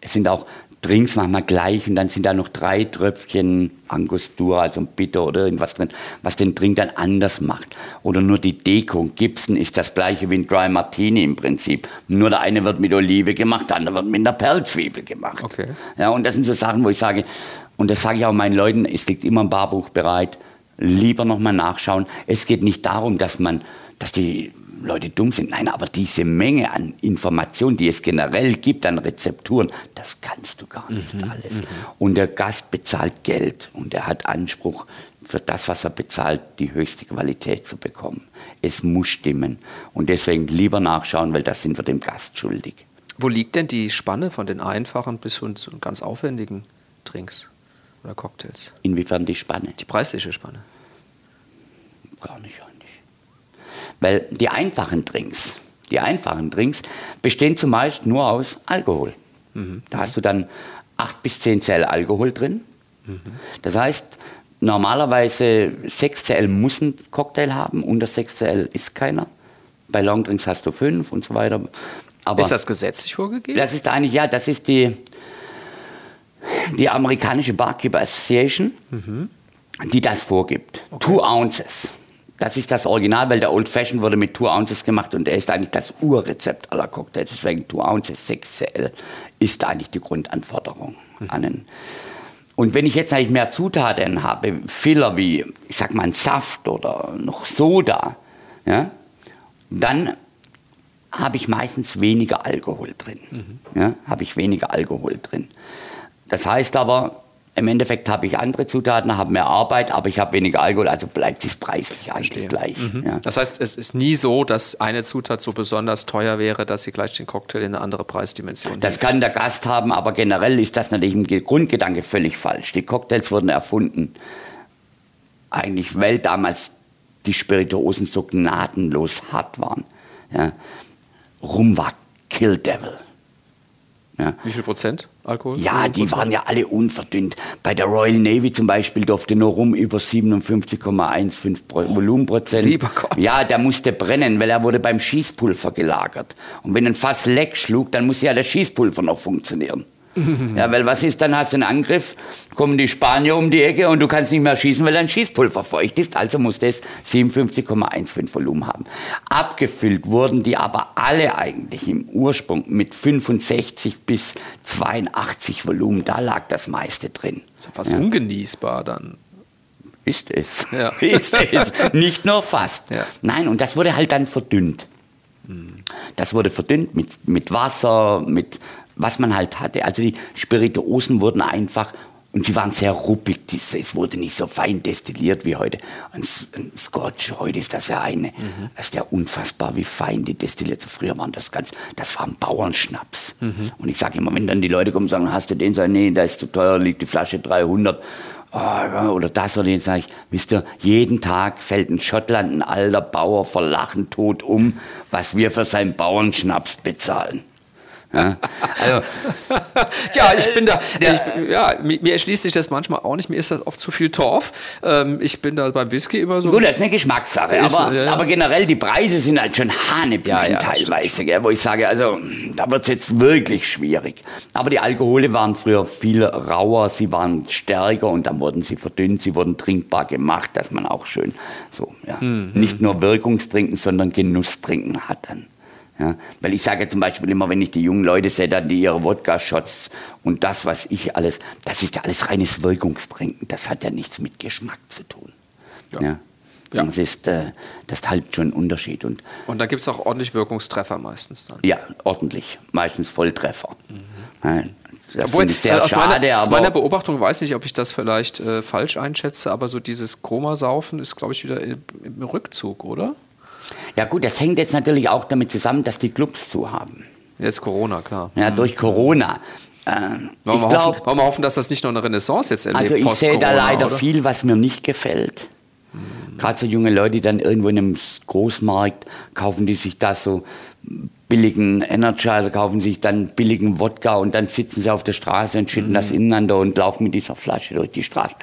Es sind auch Drinks manchmal gleich und dann sind da noch drei Tröpfchen Angostura, also Bitter oder irgendwas drin, was den Drink dann anders macht. Oder nur die Deko. Gibson ist das gleiche wie ein Dry Martini im Prinzip. Nur der eine wird mit Olive gemacht, der andere wird mit einer Perlzwiebel gemacht. Okay. Ja, und das sind so Sachen, wo ich sage, und das sage ich auch meinen Leuten, es liegt immer ein Barbuch bereit, lieber nochmal nachschauen. Es geht nicht darum, dass man, dass die Leute dumm sind. Nein, aber diese Menge an Informationen, die es generell gibt, an Rezepturen, das kannst du gar nicht mhm, alles. Mhm. Und der Gast bezahlt Geld und er hat Anspruch, für das, was er bezahlt, die höchste Qualität zu bekommen. Es muss stimmen. Und deswegen lieber nachschauen, weil das sind wir dem Gast schuldig. Wo liegt denn die Spanne von den einfachen bis hin zu ganz aufwendigen Drinks oder Cocktails? Inwiefern die Spanne? Die preisliche Spanne. Gar nicht weil die einfachen Drinks, die einfachen Drinks bestehen zumeist nur aus Alkohol. Mhm. Da hast du dann 8 bis 10 Cl Alkohol drin. Mhm. Das heißt, normalerweise 6 Cl muss ein Cocktail haben, unter 6 Cl ist keiner. Bei Longdrinks hast du 5 und so weiter. Aber ist das gesetzlich vorgegeben? Das ist eigentlich, ja, das ist die, die amerikanische Barkeeper Association, mhm. die das vorgibt. Okay. Two Ounces. Das ist das Original, weil der Old Fashion wurde mit 2 Ounces gemacht und der ist eigentlich das Urrezept aller Cocktails. Deswegen 2 Ounces 6 Cl ist eigentlich die Grundanforderung mhm. an einen. Und wenn ich jetzt eigentlich mehr Zutaten habe, Filler wie, ich sag mal, ein Saft oder noch Soda, ja, dann habe ich meistens weniger Alkohol drin. Mhm. Ja, habe ich weniger Alkohol drin. Das heißt aber, im Endeffekt habe ich andere Zutaten, habe mehr Arbeit, aber ich habe weniger Alkohol, also bleibt es preislich eigentlich Verstehe. gleich. Mhm. Ja. Das heißt, es ist nie so, dass eine Zutat so besonders teuer wäre, dass sie gleich den Cocktail in eine andere Preisdimension Das hilft. kann der Gast haben, aber generell ist das natürlich im Grundgedanke völlig falsch. Die Cocktails wurden erfunden, eigentlich weil damals die Spirituosen so gnadenlos hart waren. Ja. Rum war Kill Devil. Ja. Wie viel Prozent? Alkohol? Ja, die waren ja alle unverdünnt. Bei der Royal Navy zum Beispiel durfte nur rum über 57,15 Volumenprozent. Lieber Gott. Ja, der musste brennen, weil er wurde beim Schießpulver gelagert. Und wenn ein Fass leck schlug, dann muss ja das Schießpulver noch funktionieren. Ja, weil was ist, dann hast du einen Angriff, kommen die Spanier um die Ecke und du kannst nicht mehr schießen, weil dein Schießpulver feucht ist. Also musste es 57,15 Volumen haben. Abgefüllt wurden die aber alle eigentlich im Ursprung mit 65 bis 82 Volumen. Da lag das meiste drin. Das ist fast ungenießbar dann. Ist es. Ja. Ist es. Nicht nur fast. Ja. Nein, und das wurde halt dann verdünnt. Das wurde verdünnt mit, mit Wasser, mit was man halt hatte. Also die Spirituosen wurden einfach, und sie waren sehr ruppig, es wurde nicht so fein destilliert wie heute. Ein, Scotch, heute ist das ja eine, das ist ja unfassbar, wie fein die destilliert. Früher waren das ganz, das war ein Bauernschnaps. Und ich sage immer, wenn dann die Leute kommen und sagen, hast du den? Sag ich, nee, der ist zu teuer, liegt die Flasche 300. Ah, oder das oder den sage ich, wisst ihr, jeden Tag fällt in Schottland ein alter Bauer vor Lachen tot um, was wir für seinen Bauernschnaps bezahlen. Ja? Also, Ja, ich bin da. Ich, ja, mir, erschließt sich das manchmal auch nicht. Mir ist das oft zu viel Torf. Ähm, ich bin da beim Whisky immer so. gut, das ist eine Geschmackssache, Ist, aber, ja, aber generell die Preise sind halt schon hanebüchen teilweise, gell, wo ich sage, also da wird es jetzt wirklich schwierig. Aber die Alkohole waren früher viel rauer, sie waren stärker und dann wurden sie verdünnt, sie wurden trinkbar gemacht, dass man auch schön so, ja, Mhm. nicht nur Wirkungstrinken, sondern Genusstrinken hat dann. Ja, weil ich sage zum Beispiel immer, wenn ich die jungen Leute sehe, dann die ihre Wodka-Shots und das, was ich alles, das ist ja alles reines Wirkungstrinken. Das hat ja nichts mit Geschmack zu tun. Ja. Ja. Ja. Das, ist, äh, das ist halt schon ein Unterschied. Und Und da gibt es auch ordentlich Wirkungstreffer meistens dann. ja, ordentlich. Meistens Volltreffer. Ja, das Obwohl, ich sehr aus, schade, meiner, aus meiner Beobachtung weiß ich nicht, ob ich das vielleicht äh, falsch einschätze, aber so dieses Komasaufen ist, glaube ich, wieder im, im Rückzug, oder? Ja gut, das hängt jetzt natürlich auch damit zusammen, dass die Clubs zu haben. Jetzt Corona, klar. Ja, durch Corona. Äh, Wollen ich wir, glaube, hoffen, wollen wir hoffen, dass das nicht noch eine Renaissance jetzt erlebt, Also ich sehe da leider oder? viel, was mir nicht gefällt. Gerade so junge Leute, die dann irgendwo in einem Großmarkt kaufen die sich da so billigen Energizer, kaufen sich dann billigen Wodka und dann sitzen sie auf der Straße und schütten das ineinander und laufen mit dieser Flasche durch die Straße.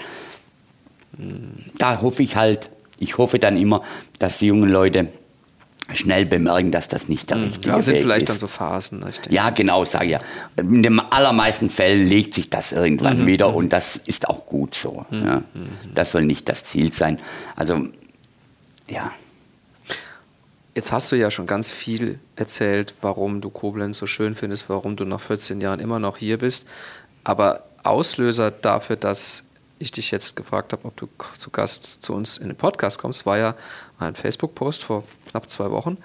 Da hoffe ich halt, ich hoffe dann immer, dass die jungen Leute schnell bemerken, dass das nicht der richtige Ja, sind Weg vielleicht ist. dann so Phasen. ne, Ich denke. Ja, genau, sage ich ja. In den allermeisten Fällen legt sich das irgendwann Mhm, wieder und das ist auch gut so. Ja. Das soll nicht das Ziel sein. Also, ja. Jetzt hast du ja schon ganz viel erzählt, warum du Koblenz so schön findest, warum du nach 14 Jahren immer noch hier bist. Aber Auslöser dafür, dass ich dich jetzt gefragt habe, ob du zu Gast zu uns in den Podcast kommst, war ja ein Facebook-Post vor knapp zwei Wochen,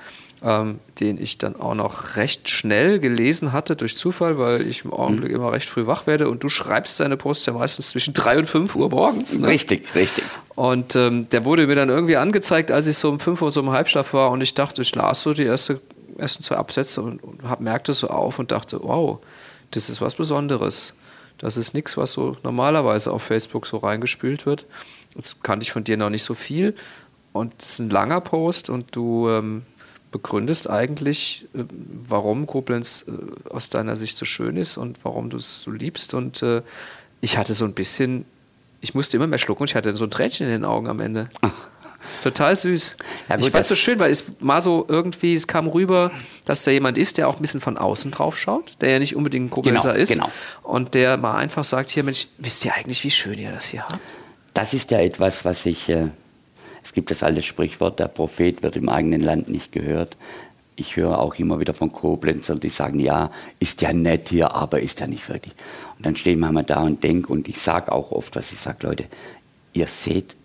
ähm, den ich dann auch noch recht schnell gelesen hatte durch Zufall, weil ich im Augenblick immer recht früh wach werde und du schreibst deine Posts ja meistens zwischen drei und fünf Uhr morgens. Ne? Richtig, richtig. Und ähm, der wurde mir dann irgendwie angezeigt, als ich so um 5 Uhr so im Halbschlaf war und ich dachte, ich las so die erste, ersten zwei Absätze und, und hab, merkte so auf und dachte, wow, das ist was Besonderes. Das ist nichts, was so normalerweise auf Facebook so reingespült wird. Jetzt kannte ich von dir noch nicht so viel. Und es ist ein langer Post und du ähm, begründest eigentlich, äh, warum Koblenz äh, aus deiner Sicht so schön ist und warum du es so liebst. Und äh, ich hatte so ein bisschen, ich musste immer mehr schlucken und ich hatte so ein Tränchen in den Augen am Ende. Total süß. Ja, gut, ich fand es so schön, weil es mal so irgendwie, es kam rüber, dass da jemand ist, der auch ein bisschen von außen drauf schaut, der ja nicht unbedingt ein Koblenzer Genau, ist. genau. Und der mal einfach sagt, hier Mensch, wisst ihr eigentlich, wie schön ihr das hier habt? Das ist ja etwas, was ich, äh, es gibt das alte Sprichwort, der Prophet wird im eigenen Land nicht gehört. Ich höre auch immer wieder von Koblenzern, die sagen, ja, ist ja nett hier, aber ist ja nicht wirklich. Und dann stehe ich manchmal da und denke, und ich sage auch oft, was ich sage, Leute, ihr seht,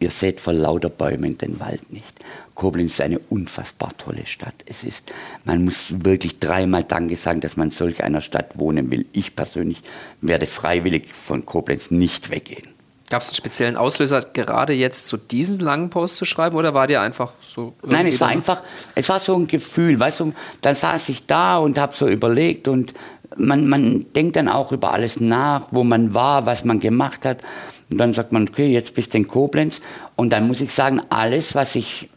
ihr seht vor lauter Bäumen den Wald nicht. Koblenz ist eine unfassbar tolle Stadt. Es ist, man muss wirklich dreimal Danke sagen, dass man in solch einer Stadt wohnen will. Ich persönlich werde freiwillig von Koblenz nicht weggehen. Gab es einen speziellen Auslöser, gerade jetzt zu diesen langen Post zu schreiben oder war dir einfach so. Nein, es war einfach, es war so ein Gefühl, weißt du, dann saß ich da und habe so überlegt und man, man denkt dann auch über alles nach, wo man war, was man gemacht hat. Und dann sagt man, okay, jetzt bist du in Koblenz. Und dann muss ich sagen, alles, was ich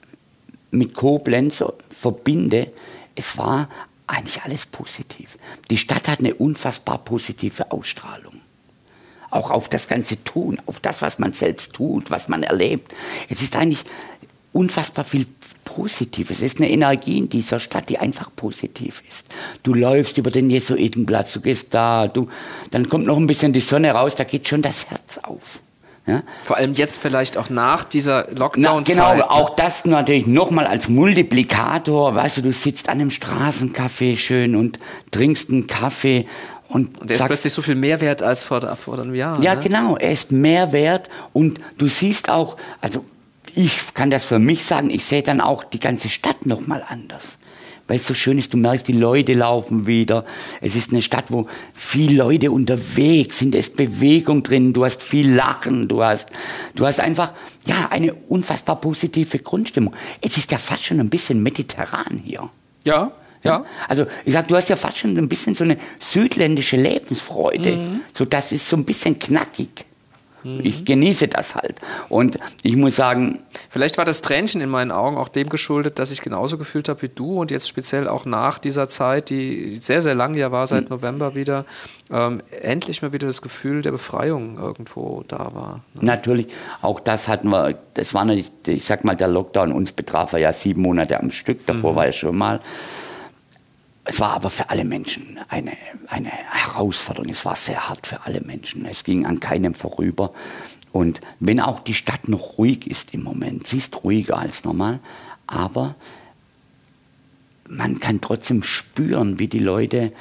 mit Koblenz verbinde, es war eigentlich alles positiv. Die Stadt hat eine unfassbar positive Ausstrahlung. Auch auf das ganze Tun, auf das, was man selbst tut, was man erlebt. Es ist eigentlich unfassbar viel Positives. Es ist eine Energie in dieser Stadt, die einfach positiv ist. Du läufst über den Jesuitenplatz, du gehst da, du, dann kommt noch ein bisschen die Sonne raus, da geht schon das Herz auf. Ja? Vor allem jetzt vielleicht auch nach dieser Lockdown-Zeit. Genau, ne? auch das natürlich nochmal als Multiplikator. Weißt du, du sitzt an einem Straßencafé schön und trinkst einen Kaffee und, und der ist plötzlich so viel mehr wert als vor, vor einem Jahr. Ja, ne? genau, er ist mehr wert und du siehst auch, also ich kann das für mich sagen, ich sehe dann auch die ganze Stadt nochmal anders weil es so schön ist, du merkst, die Leute laufen wieder. Es ist eine Stadt, wo viele Leute unterwegs sind, es ist Bewegung drin, du hast viel Lachen, du hast, du hast einfach, ja, eine unfassbar positive Grundstimmung. Es ist ja fast schon ein bisschen mediterran hier. Ja, ja. Also ich sag, du hast ja fast schon ein bisschen so eine südländische Lebensfreude. Mhm. So, das ist so ein bisschen knackig. Ich genieße das halt. Und ich muss sagen. Vielleicht war das Tränchen in meinen Augen auch dem geschuldet, dass ich genauso gefühlt habe wie du und jetzt speziell auch nach dieser Zeit, die sehr, sehr lang ja war, seit mhm. November wieder, ähm, endlich mal wieder das Gefühl der Befreiung irgendwo da war. Ne? Natürlich, auch das hatten wir, das war nicht, ich sag mal, der Lockdown uns betraf ja sieben Monate am Stück, davor mhm. war ich schon mal. Es war aber für alle Menschen eine, eine Herausforderung. Es war sehr hart für alle Menschen. Es ging an keinem vorüber. Und wenn auch die Stadt noch ruhig ist im Moment, sie ist ruhiger als normal, aber man kann trotzdem spüren, wie die Leute,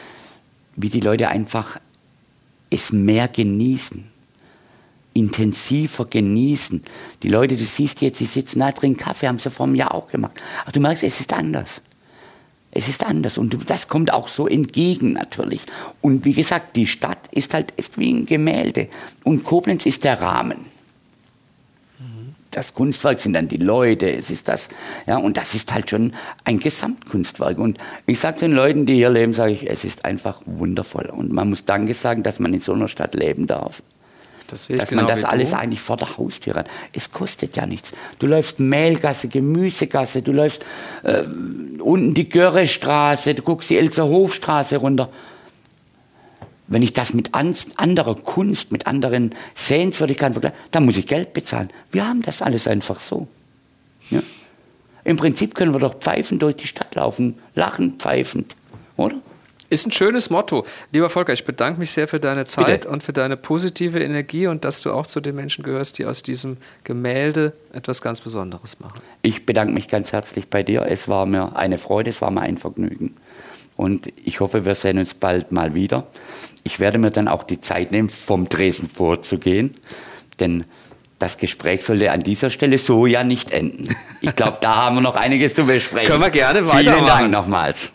wie die Leute einfach es mehr genießen, intensiver genießen. Die Leute, du siehst jetzt, sie sitzen da, trinken Kaffee, haben sie vor einem Jahr auch gemacht. Aber du merkst, es ist anders. Es ist anders und das kommt auch so entgegen natürlich. Und wie gesagt, die Stadt ist halt ist wie ein Gemälde und Koblenz ist der Rahmen. Das Kunstwerk sind dann die Leute, es ist das, ja, und das ist halt schon ein Gesamtkunstwerk. Und ich sage den Leuten, die hier leben, sage ich, es ist einfach wundervoll. Und man muss Danke sagen, dass man in so einer Stadt leben darf. Das dass genau man das alles du. eigentlich vor der Haustür hat. Es kostet ja nichts. Du läufst Mehlgasse, Gemüsegasse, du läufst äh, unten die Görrestraße, du guckst die Elzer Hofstraße runter. Wenn ich das mit an, anderer Kunst, mit anderen Sehenswürdigkeiten vergleiche, dann muss ich Geld bezahlen. Wir haben das alles einfach so. Ja? Im Prinzip können wir doch pfeifend durch die Stadt laufen, lachen pfeifend, oder? Ist ein schönes Motto. Lieber Volker, ich bedanke mich sehr für deine Zeit Bitte. und für deine positive Energie und dass du auch zu den Menschen gehörst, die aus diesem Gemälde etwas ganz Besonderes machen. Ich bedanke mich ganz herzlich bei dir. Es war mir eine Freude, es war mir ein Vergnügen. Und ich hoffe, wir sehen uns bald mal wieder. Ich werde mir dann auch die Zeit nehmen, vom Dresden vorzugehen, denn das Gespräch sollte an dieser Stelle so ja nicht enden. Ich glaube, da haben wir noch einiges zu besprechen. Können wir gerne weitermachen. Vielen Dank nochmals.